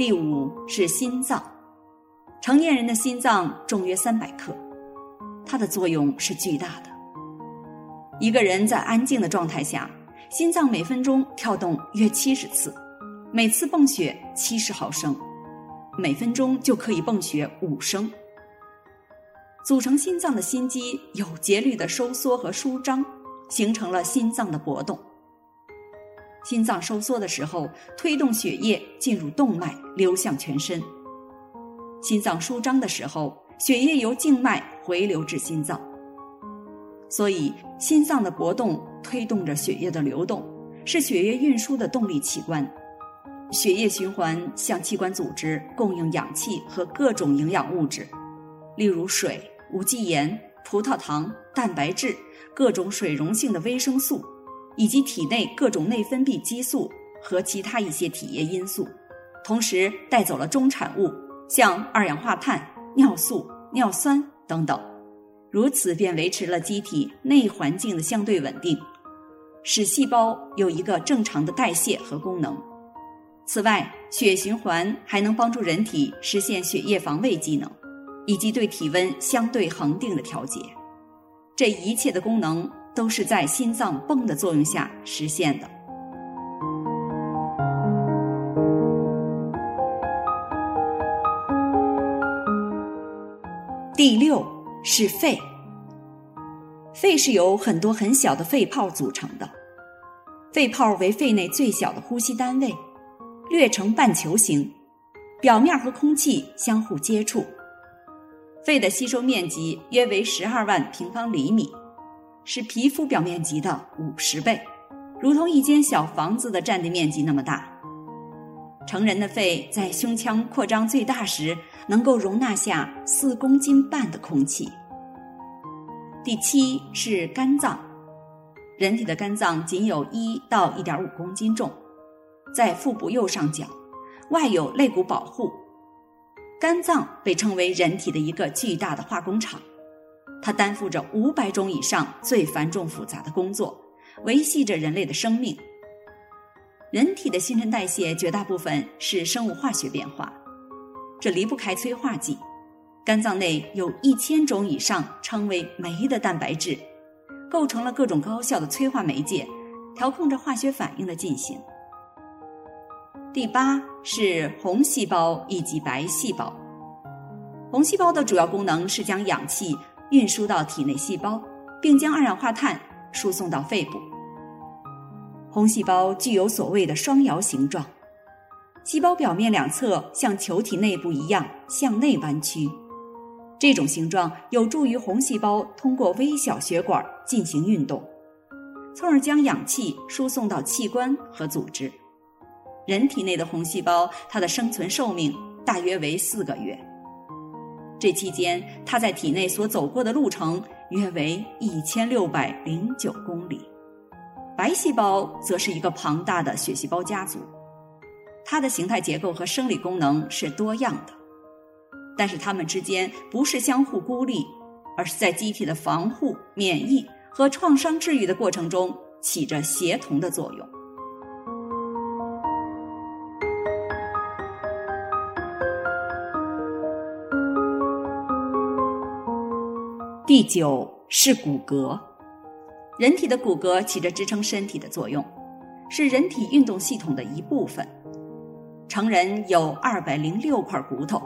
第五是心脏，成年人的心脏重约三百克，它的作用是巨大的。一个人在安静的状态下，心脏每分钟跳动约七十次，每次泵血七十毫升，每分钟就可以泵血五升。组成心脏的心肌有节律的收缩和舒张，形成了心脏的搏动。心脏收缩的时候，推动血液进入动脉，流向全身；心脏舒张的时候，血液由静脉回流至心脏。所以，心脏的搏动推动着血液的流动，是血液运输的动力器官。血液循环向器官组织供应氧气和各种营养物质，例如水、无机盐、葡萄糖、蛋白质、各种水溶性的维生素，以及体内各种内分泌激素和其他一些体液因素。同时，带走了中产物，像二氧化碳、尿素、尿酸等等。如此便维持了机体内环境的相对稳定，使细胞有一个正常的代谢和功能。此外，血循环还能帮助人体实现血液防卫机能，以及对体温相对恒定的调节。这一切的功能都是在心脏泵的作用下实现的。第六。是肺，肺是由很多很小的肺泡组成的。肺泡为肺内最小的呼吸单位，略呈半球形，表面和空气相互接触。肺的吸收面积约为十二万平方厘米，是皮肤表面积的五十倍，如同一间小房子的占地面积那么大。成人的肺在胸腔扩张最大时，能够容纳下四公斤半的空气。第七是肝脏，人体的肝脏仅有一到一点五公斤重，在腹部右上角，外有肋骨保护。肝脏被称为人体的一个巨大的化工厂，它担负着五百种以上最繁重复杂的工作，维系着人类的生命。人体的新陈代谢绝大部分是生物化学变化，这离不开催化剂。肝脏内有一千种以上称为酶的蛋白质，构成了各种高效的催化媒介，调控着化学反应的进行。第八是红细胞以及白细胞。红细胞的主要功能是将氧气运输到体内细胞，并将二氧化碳输送到肺部。红细胞具有所谓的双摇形状，细胞表面两侧像球体内部一样向内弯曲。这种形状有助于红细胞通过微小血管进行运动，从而将氧气输送到器官和组织。人体内的红细胞，它的生存寿命大约为四个月。这期间，它在体内所走过的路程约为一千六百零九公里。白细胞则是一个庞大的血细胞家族，它的形态结构和生理功能是多样的，但是它们之间不是相互孤立，而是在机体的防护、免疫和创伤治愈的过程中起着协同的作用。第九是骨骼，人体的骨骼起着支撑身体的作用，是人体运动系统的一部分。成人有二百零六块骨头，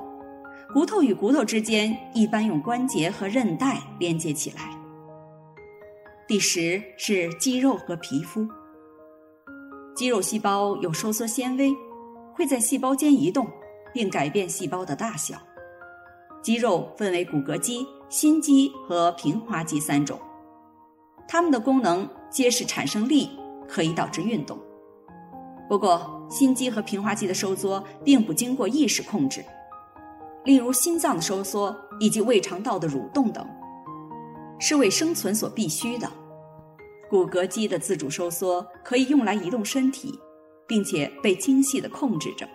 骨头与骨头之间一般用关节和韧带连接起来。第十是肌肉和皮肤，肌肉细胞有收缩纤维，会在细胞间移动，并改变细胞的大小。肌肉分为骨骼肌、心肌和平滑肌三种，它们的功能皆是产生力，可以导致运动。不过，心肌和平滑肌的收缩并不经过意识控制，例如心脏的收缩以及胃肠道的蠕动等，是为生存所必须的。骨骼肌的自主收缩可以用来移动身体，并且被精细地控制着，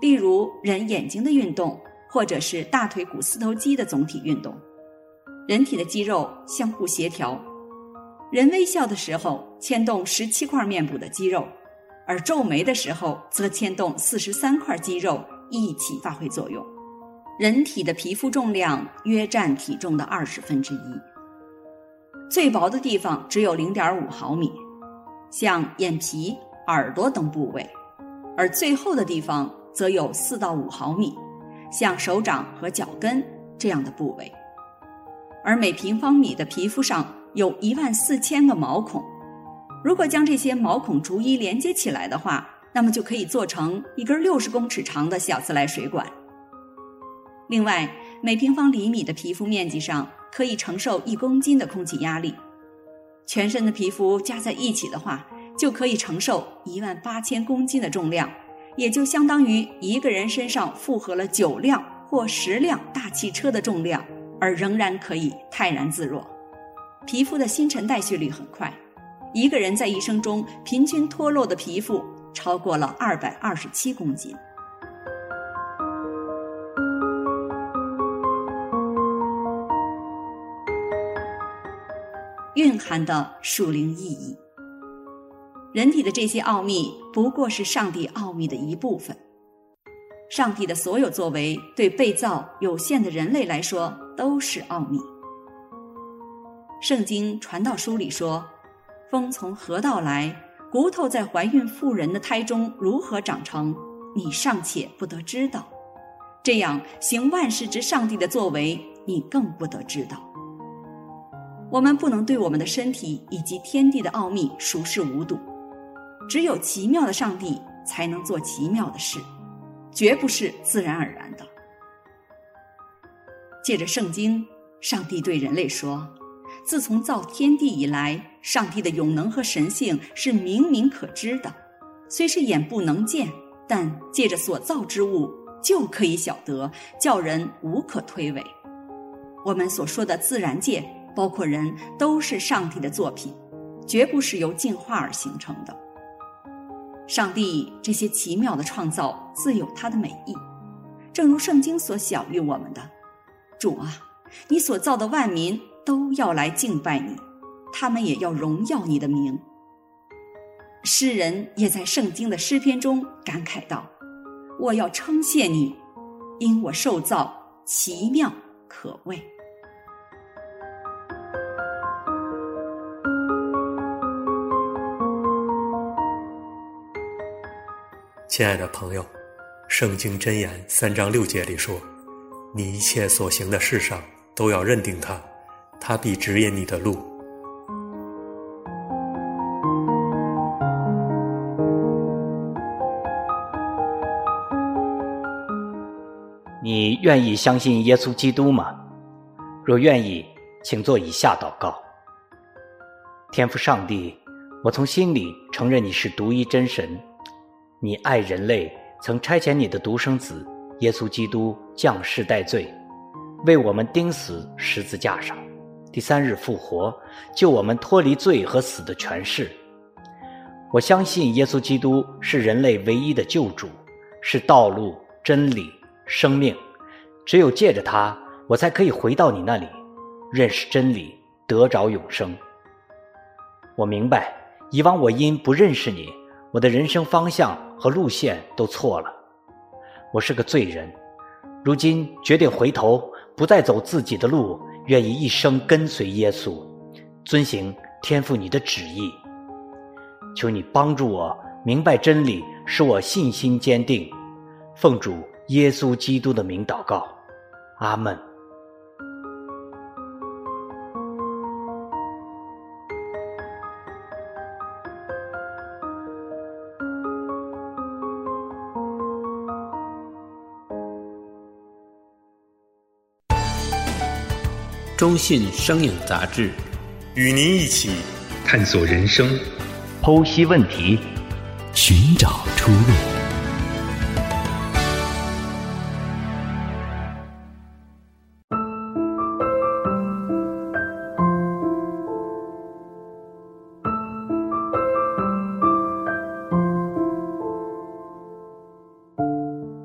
例如人眼睛的运动。或者是大腿股四头肌的总体运动，人体的肌肉相互协调。人微笑的时候牵动十七块面部的肌肉，而皱眉的时候则牵动四十三块肌肉一起发挥作用。人体的皮肤重量约占体重的二十分之一，最薄的地方只有零点五毫米，像眼皮、耳朵等部位，而最厚的地方则有四到五毫米。像手掌和脚跟这样的部位，而每平方米的皮肤上有一万四千个毛孔。如果将这些毛孔逐一连接起来的话，那么就可以做成一根六十公尺长的小自来水管。另外，每平方厘米的皮肤面积上可以承受一公斤的空气压力。全身的皮肤加在一起的话，就可以承受一万八千公斤的重量。也就相当于一个人身上负荷了九辆或十辆大汽车的重量，而仍然可以泰然自若。皮肤的新陈代谢率很快，一个人在一生中平均脱落的皮肤超过了二百二十七公斤。蕴含的属灵意义。人体的这些奥秘不过是上帝奥秘的一部分。上帝的所有作为，对被造有限的人类来说都是奥秘。圣经传道书里说：“风从何道来，骨头在怀孕妇人的胎中如何长成，你尚且不得知道。这样行万事之上帝的作为，你更不得知道。”我们不能对我们的身体以及天地的奥秘熟视无睹。只有奇妙的上帝才能做奇妙的事，绝不是自然而然的。借着圣经，上帝对人类说：“自从造天地以来，上帝的永能和神性是明明可知的，虽是眼不能见，但借着所造之物就可以晓得，叫人无可推诿。”我们所说的自然界，包括人，都是上帝的作品，绝不是由进化而形成的。上帝这些奇妙的创造自有他的美意，正如圣经所晓諭我们的：“主啊，你所造的万民都要来敬拜你，他们也要荣耀你的名。”诗人也在圣经的诗篇中感慨道：“我要称谢你，因我受造奇妙可畏。”亲爱的朋友，圣经箴言三章六节里说：“你一切所行的事上都要认定他，他必指引你的路。”你愿意相信耶稣基督吗？若愿意，请做以下祷告：天父上帝，我从心里承认你是独一真神，你爱人类，曾差遣你的独生子耶稣基督降世代罪，为我们钉死十字架上，第三日复活，救我们脱离罪和死的权势。我相信耶稣基督是人类唯一的救主，是道路、真理。生命，只有借着他，我才可以回到你那里，认识真理，得着永生。我明白，以往我因不认识你，我的人生方向和路线都错了。我是个罪人，如今决定回头，不再走自己的路，愿意一生跟随耶稣，遵行天父你的旨意。求你帮助我明白真理，使我信心坚定，奉主。耶稣基督的名祷告，阿门。中信声影杂志，与您一起探索人生，剖析问题，寻找出路。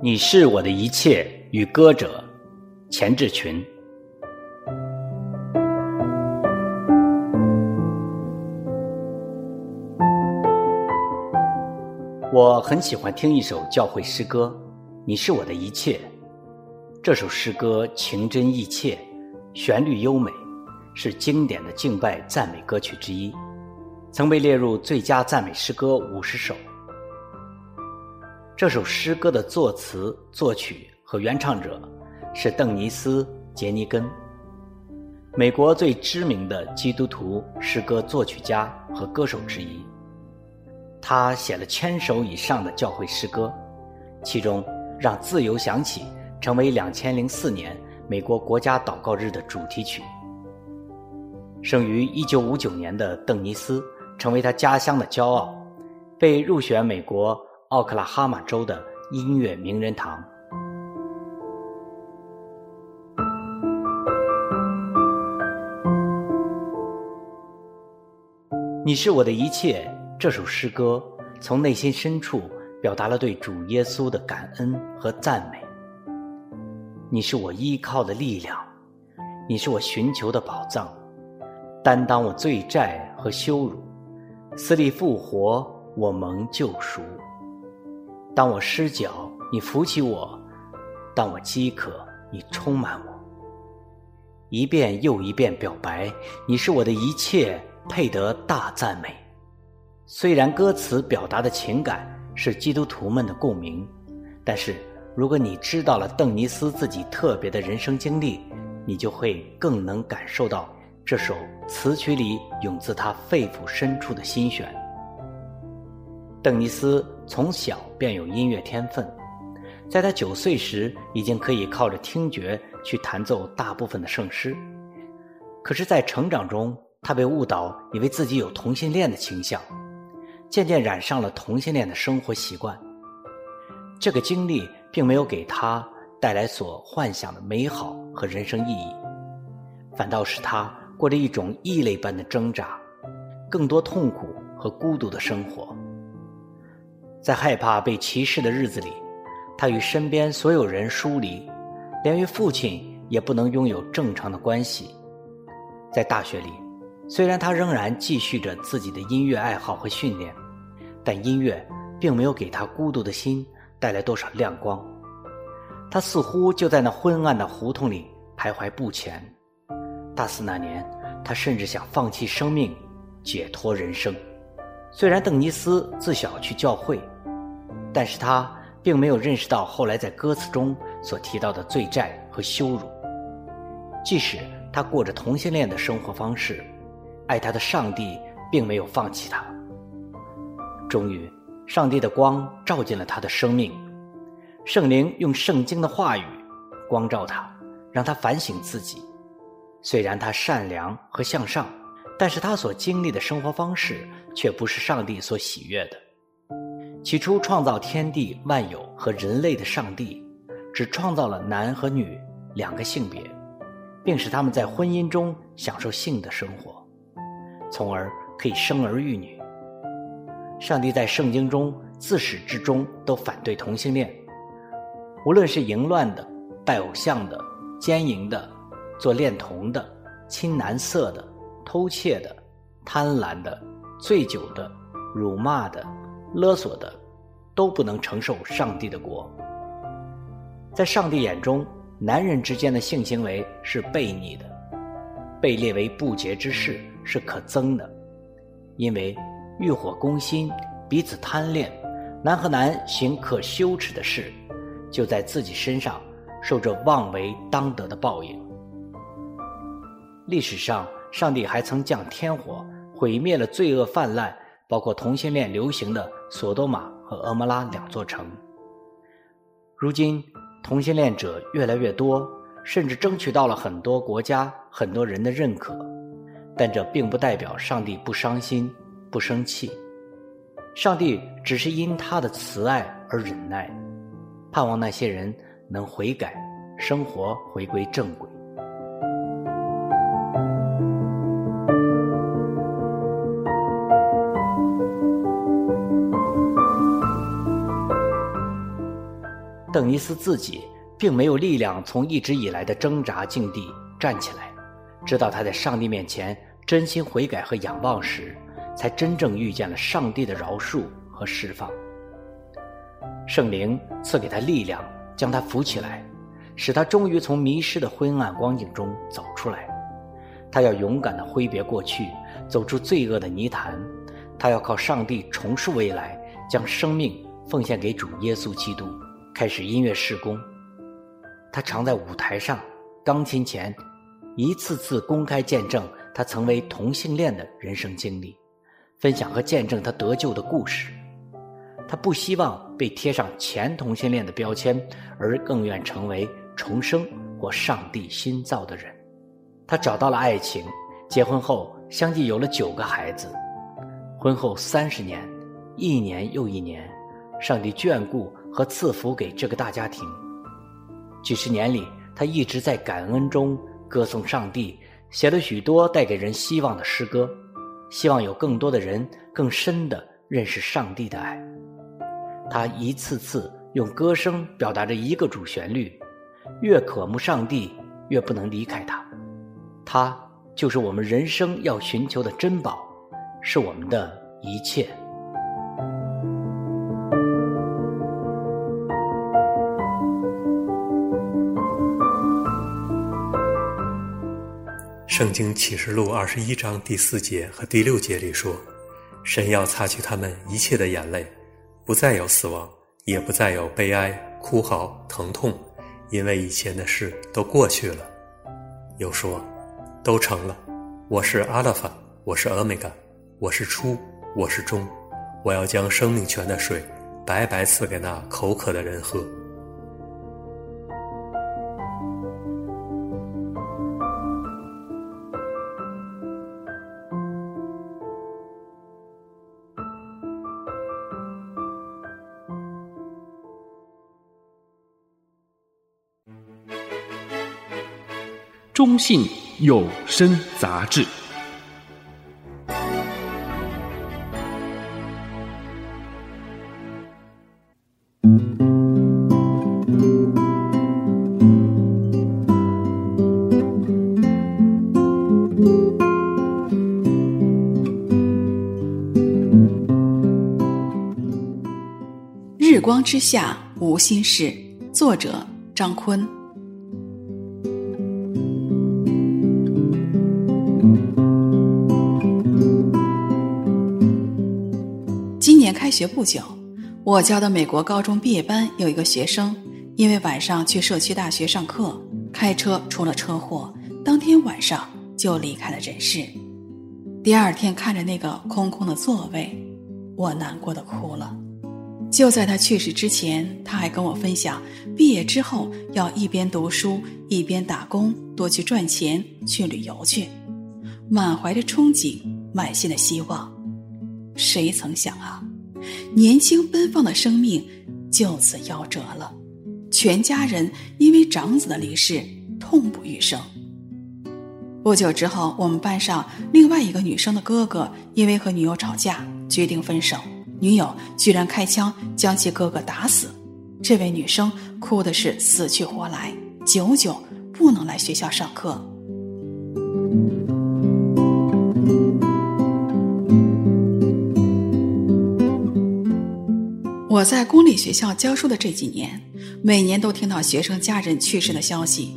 你是我的一切与歌者，钱志群。我很喜欢听一首教会诗歌，《你是我的一切》。这首诗歌情真意切，旋律优美，是经典的敬拜赞美歌曲之一，曾被列入最佳赞美诗歌五十首。这首诗歌的作词、作曲和原唱者是邓尼斯·杰尼根，美国最知名的基督徒诗歌作曲家和歌手之一。他写了千首以上的教会诗歌，其中《让自由响起》成为两千零四年美国国家祷告日的主题曲。生于一九五九年的邓尼斯成为他家乡的骄傲，被入选美国。奥克拉哈马州的音乐名人堂。你是我的一切。这首诗歌从内心深处表达了对主耶稣的感恩和赞美。你是我依靠的力量，你是我寻求的宝藏，担当我罪债和羞辱，死里复活，我蒙救赎。当我失脚，你扶起我；当我饥渴，你充满我。一遍又一遍表白，你是我的一切，配得大赞美。虽然歌词表达的情感是基督徒们的共鸣，但是如果你知道了邓尼斯自己特别的人生经历，你就会更能感受到这首词曲里涌自他肺腑深处的心弦。邓尼斯从小便有音乐天分，在他九岁时已经可以靠着听觉去弹奏大部分的圣诗。可是，在成长中，他被误导，以为自己有同性恋的倾向，渐渐染上了同性恋的生活习惯。这个经历并没有给他带来所幻想的美好和人生意义，反倒使他过着一种异类般的挣扎，更多痛苦和孤独的生活。在害怕被歧视的日子里，他与身边所有人疏离，连与父亲也不能拥有正常的关系。在大学里，虽然他仍然继续着自己的音乐爱好和训练，但音乐并没有给他孤独的心带来多少亮光。他似乎就在那昏暗的胡同里徘徊不前。大四那年，他甚至想放弃生命，解脱人生。虽然邓尼斯自小去教会。但是他并没有认识到后来在歌词中所提到的罪债和羞辱。即使他过着同性恋的生活方式，爱他的上帝并没有放弃他。终于，上帝的光照进了他的生命，圣灵用圣经的话语光照他，让他反省自己。虽然他善良和向上，但是他所经历的生活方式却不是上帝所喜悦的。起初创造天地万有和人类的上帝，只创造了男和女两个性别，并使他们在婚姻中享受性的生活，从而可以生儿育女。上帝在圣经中自始至终都反对同性恋，无论是淫乱的、拜偶像的、奸淫的。做恋童的、亲男色的、偷窃的、贪婪的、醉酒的、辱骂的、勒索的，都不能承受上帝的国。在上帝眼中，男人之间的性行为是悖逆的，被列为不洁之事是可憎的，因为欲火攻心，彼此贪恋，男和男行可羞耻的事，就在自己身上受着妄为当得的报应。历史上，上帝还曾降天火毁灭了罪恶泛滥、包括同性恋流行的索多玛和蛾摩拉两座城。如今，同性恋者越来越多，甚至争取到了很多国家、很多人的认可，但这并不代表上帝不伤心、不生气。上帝只是因他的慈爱而忍耐，盼望那些人能悔改，生活回归正轨。邓尼斯自己并没有力量从一直以来的挣扎境地站起来，直到他在上帝面前真心悔改和仰望时，才真正遇见了上帝的饶恕和释放。圣灵赐给他力量，将他扶起来，使他终于从迷失的昏暗光景中走出来。他要勇敢地挥别过去，走出罪恶的泥潭。他要靠上帝重塑未来，将生命奉献给主耶稣基督。开始音乐事工，他常在舞台上、钢琴前，一次次公开见证他曾为同性恋的人生经历，分享和见证他得救的故事。他不希望被贴上前同性恋的标签，而更愿成为重生或上帝新造的人。他找到了爱情，结婚后相继有了九个孩子。婚后三十年，一年又一年，上帝眷顾。和赐福给这个大家庭。几十年里，他一直在感恩中歌颂上帝，写了许多带给人希望的诗歌，希望有更多的人更深的认识上帝的爱。他一次次用歌声表达着一个主旋律：越渴慕上帝，越不能离开他。他就是我们人生要寻求的珍宝，是我们的一切。圣经启示录二十一章第四节和第六节里说：“神要擦去他们一切的眼泪，不再有死亡，也不再有悲哀、哭嚎、疼痛，因为以前的事都过去了。”又说：“都成了。我是阿拉法，我是欧米伽，我是初，我是终。我要将生命泉的水白白赐给那口渴的人喝。”中信有声杂志。日光之下无心事，作者张坤。开学不久，我教的美国高中毕业班有一个学生，因为晚上去社区大学上课，开车出了车祸，当天晚上就离开了人世。第二天看着那个空空的座位，我难过的哭了。就在他去世之前，他还跟我分享，毕业之后要一边读书一边打工，多去赚钱，去旅游去，满怀着憧憬，满心的希望。谁曾想啊！年轻奔放的生命就此夭折了，全家人因为长子的离世痛不欲生。不久之后，我们班上另外一个女生的哥哥因为和女友吵架，决定分手，女友居然开枪将其哥哥打死。这位女生哭的是死去活来，久久不能来学校上课。我在公立学校教书的这几年，每年都听到学生家人去世的消息，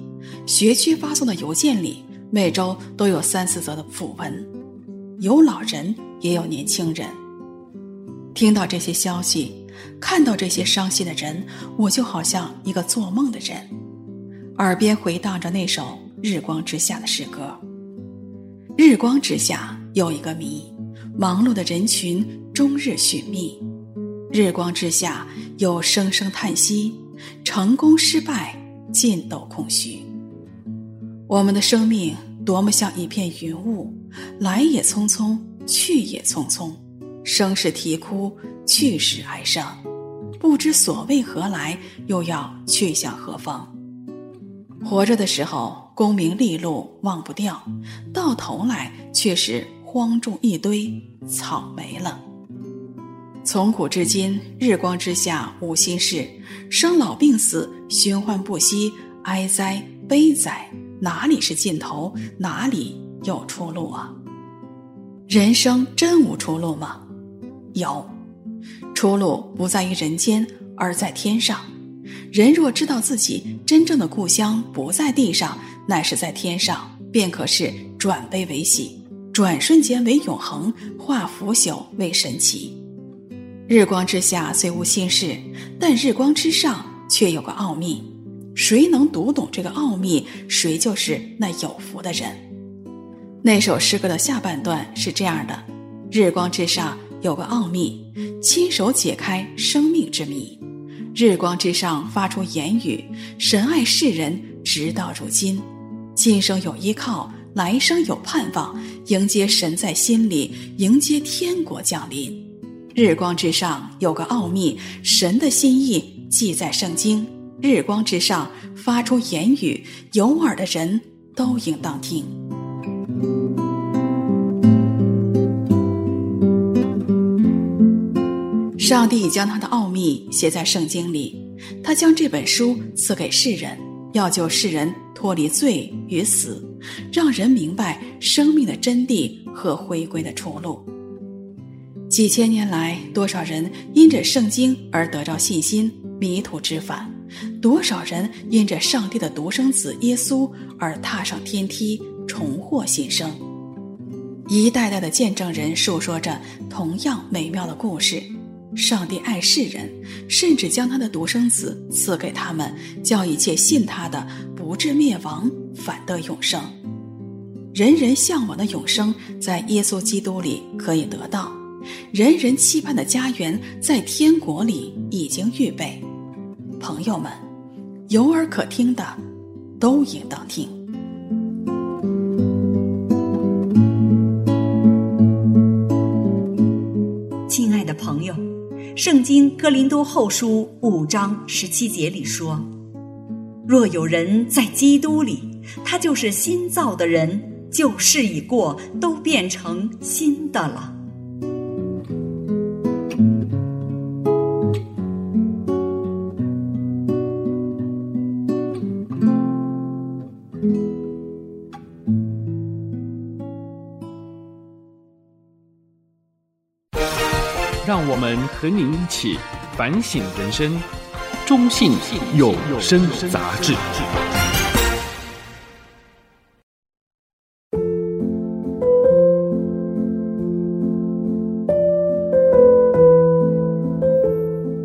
学区发送的邮件里每周都有三四则的讣文，有老人也有年轻人。听到这些消息，看到这些伤心的人，我就好像一个做梦的人，耳边回荡着那首《日光之下》的诗歌。日光之下有一个谜，忙碌的人群终日寻觅。日光之下又声声叹息，成功失败尽都空虚。我们的生命多么像一片云雾，来也匆匆，去也匆匆，生是啼哭，去是哀伤，不知所谓何来，又要去向何方？活着的时候功名利禄忘不掉，到头来却是荒种一堆草没了。从古至今，日光之下无心事，生老病死循环不息，哀哉悲哉，哪里是尽头？哪里有出路啊？人生真无出路吗？有，出路不在于人间，而在天上。人若知道自己真正的故乡不在地上，乃是在天上，便可是转悲为喜，转瞬间为永恒，化腐朽为神奇。日光之下虽无心事，但日光之上却有个奥秘。谁能读懂这个奥秘，谁就是那有福的人。那首诗歌的下半段是这样的：日光之上有个奥秘，亲手解开生命之谜。日光之上发出言语，神爱世人，直到如今。今生有依靠，来生有盼望，迎接神在心里，迎接天国降临。日光之上有个奥秘，神的心意记在圣经。日光之上发出言语，有耳的人都应当听。上帝将他的奥秘写在圣经里，他将这本书赐给世人，要救世人脱离罪与死，让人明白生命的真谛和回归的出路。几千年来，多少人因着圣经而得着信心，迷途知返；多少人因着上帝的独生子耶稣而踏上天梯，重获新生。一代代的见证人述说着同样美妙的故事。上帝爱世人，甚至将他的独生子赐给他们，叫一切信他的不至灭亡，反得永生。人人向往的永生，在耶稣基督里可以得到。人人期盼的家园，在天国里已经预备。朋友们，有耳可听的，都应当听。亲爱的朋友，《圣经·哥林多后书》五章十七节里说：“若有人在基督里，他就是新造的人，旧事已过，都变成新的了。”们和您一起反省人生，中信有声杂志。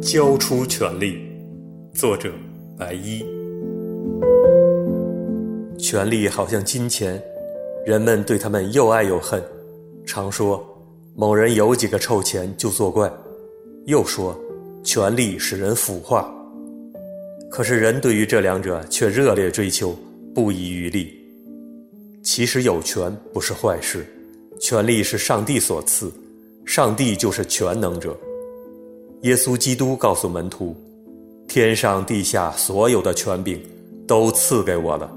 交出权力。作者：白衣。权力好像金钱，人们对他们又爱又恨。常说某人有几个臭钱就作怪，又说权力使人腐化。可是人对于这两者却热烈追求，不遗余力。其实有权不是坏事，权力是上帝所赐，上帝就是全能者。耶稣基督告诉门徒：“天上地下所有的权柄都赐给我了。”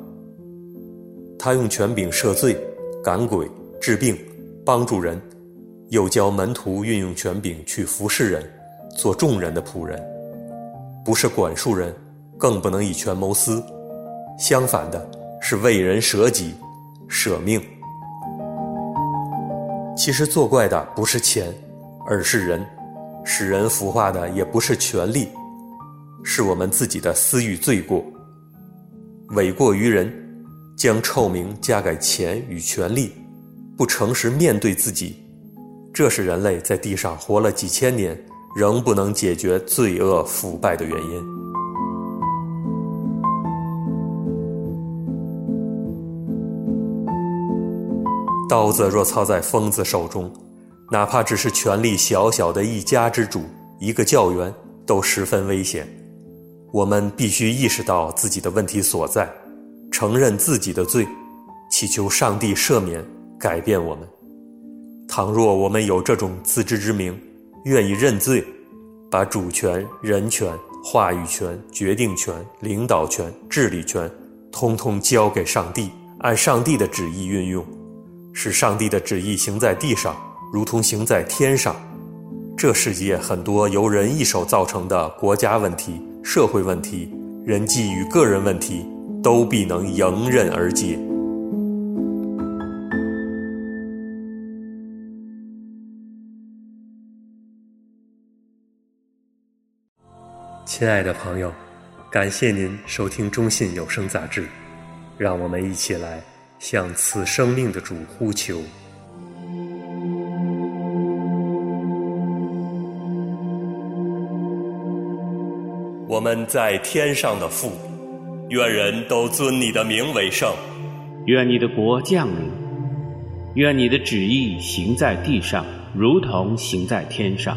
他用权柄赦罪、赶鬼、治病、帮助人，又教门徒运用权柄去服侍人，做众人的仆人，不是管束人，更不能以权谋私。相反的，是为人舍己、舍命。其实作怪的不是钱，而是人。使人腐化的也不是权力，是我们自己的私欲罪过。诿过于人，将臭名加给钱与权力，不诚实面对自己，这是人类在地上活了几千年仍不能解决罪恶腐败的原因。刀子若操在疯子手中，哪怕只是权力小小的一家之主，一个教员，都十分危险。我们必须意识到自己的问题所在，承认自己的罪，祈求上帝赦免、改变我们。倘若我们有这种自知之明，愿意认罪，把主权、人权、话语权、决定权、领导权、治理权，通通交给上帝，按上帝的旨意运用，使上帝的旨意行在地上。如同行在天上，这世界很多由人一手造成的国家问题、社会问题、人际与个人问题，都必能迎刃而解。亲爱的朋友，感谢您收听中信有声杂志，让我们一起来向此生命的主呼求。我们在天上的父，愿人都尊你的名为圣。愿你的国降临。愿你的旨意行在地上，如同行在天上。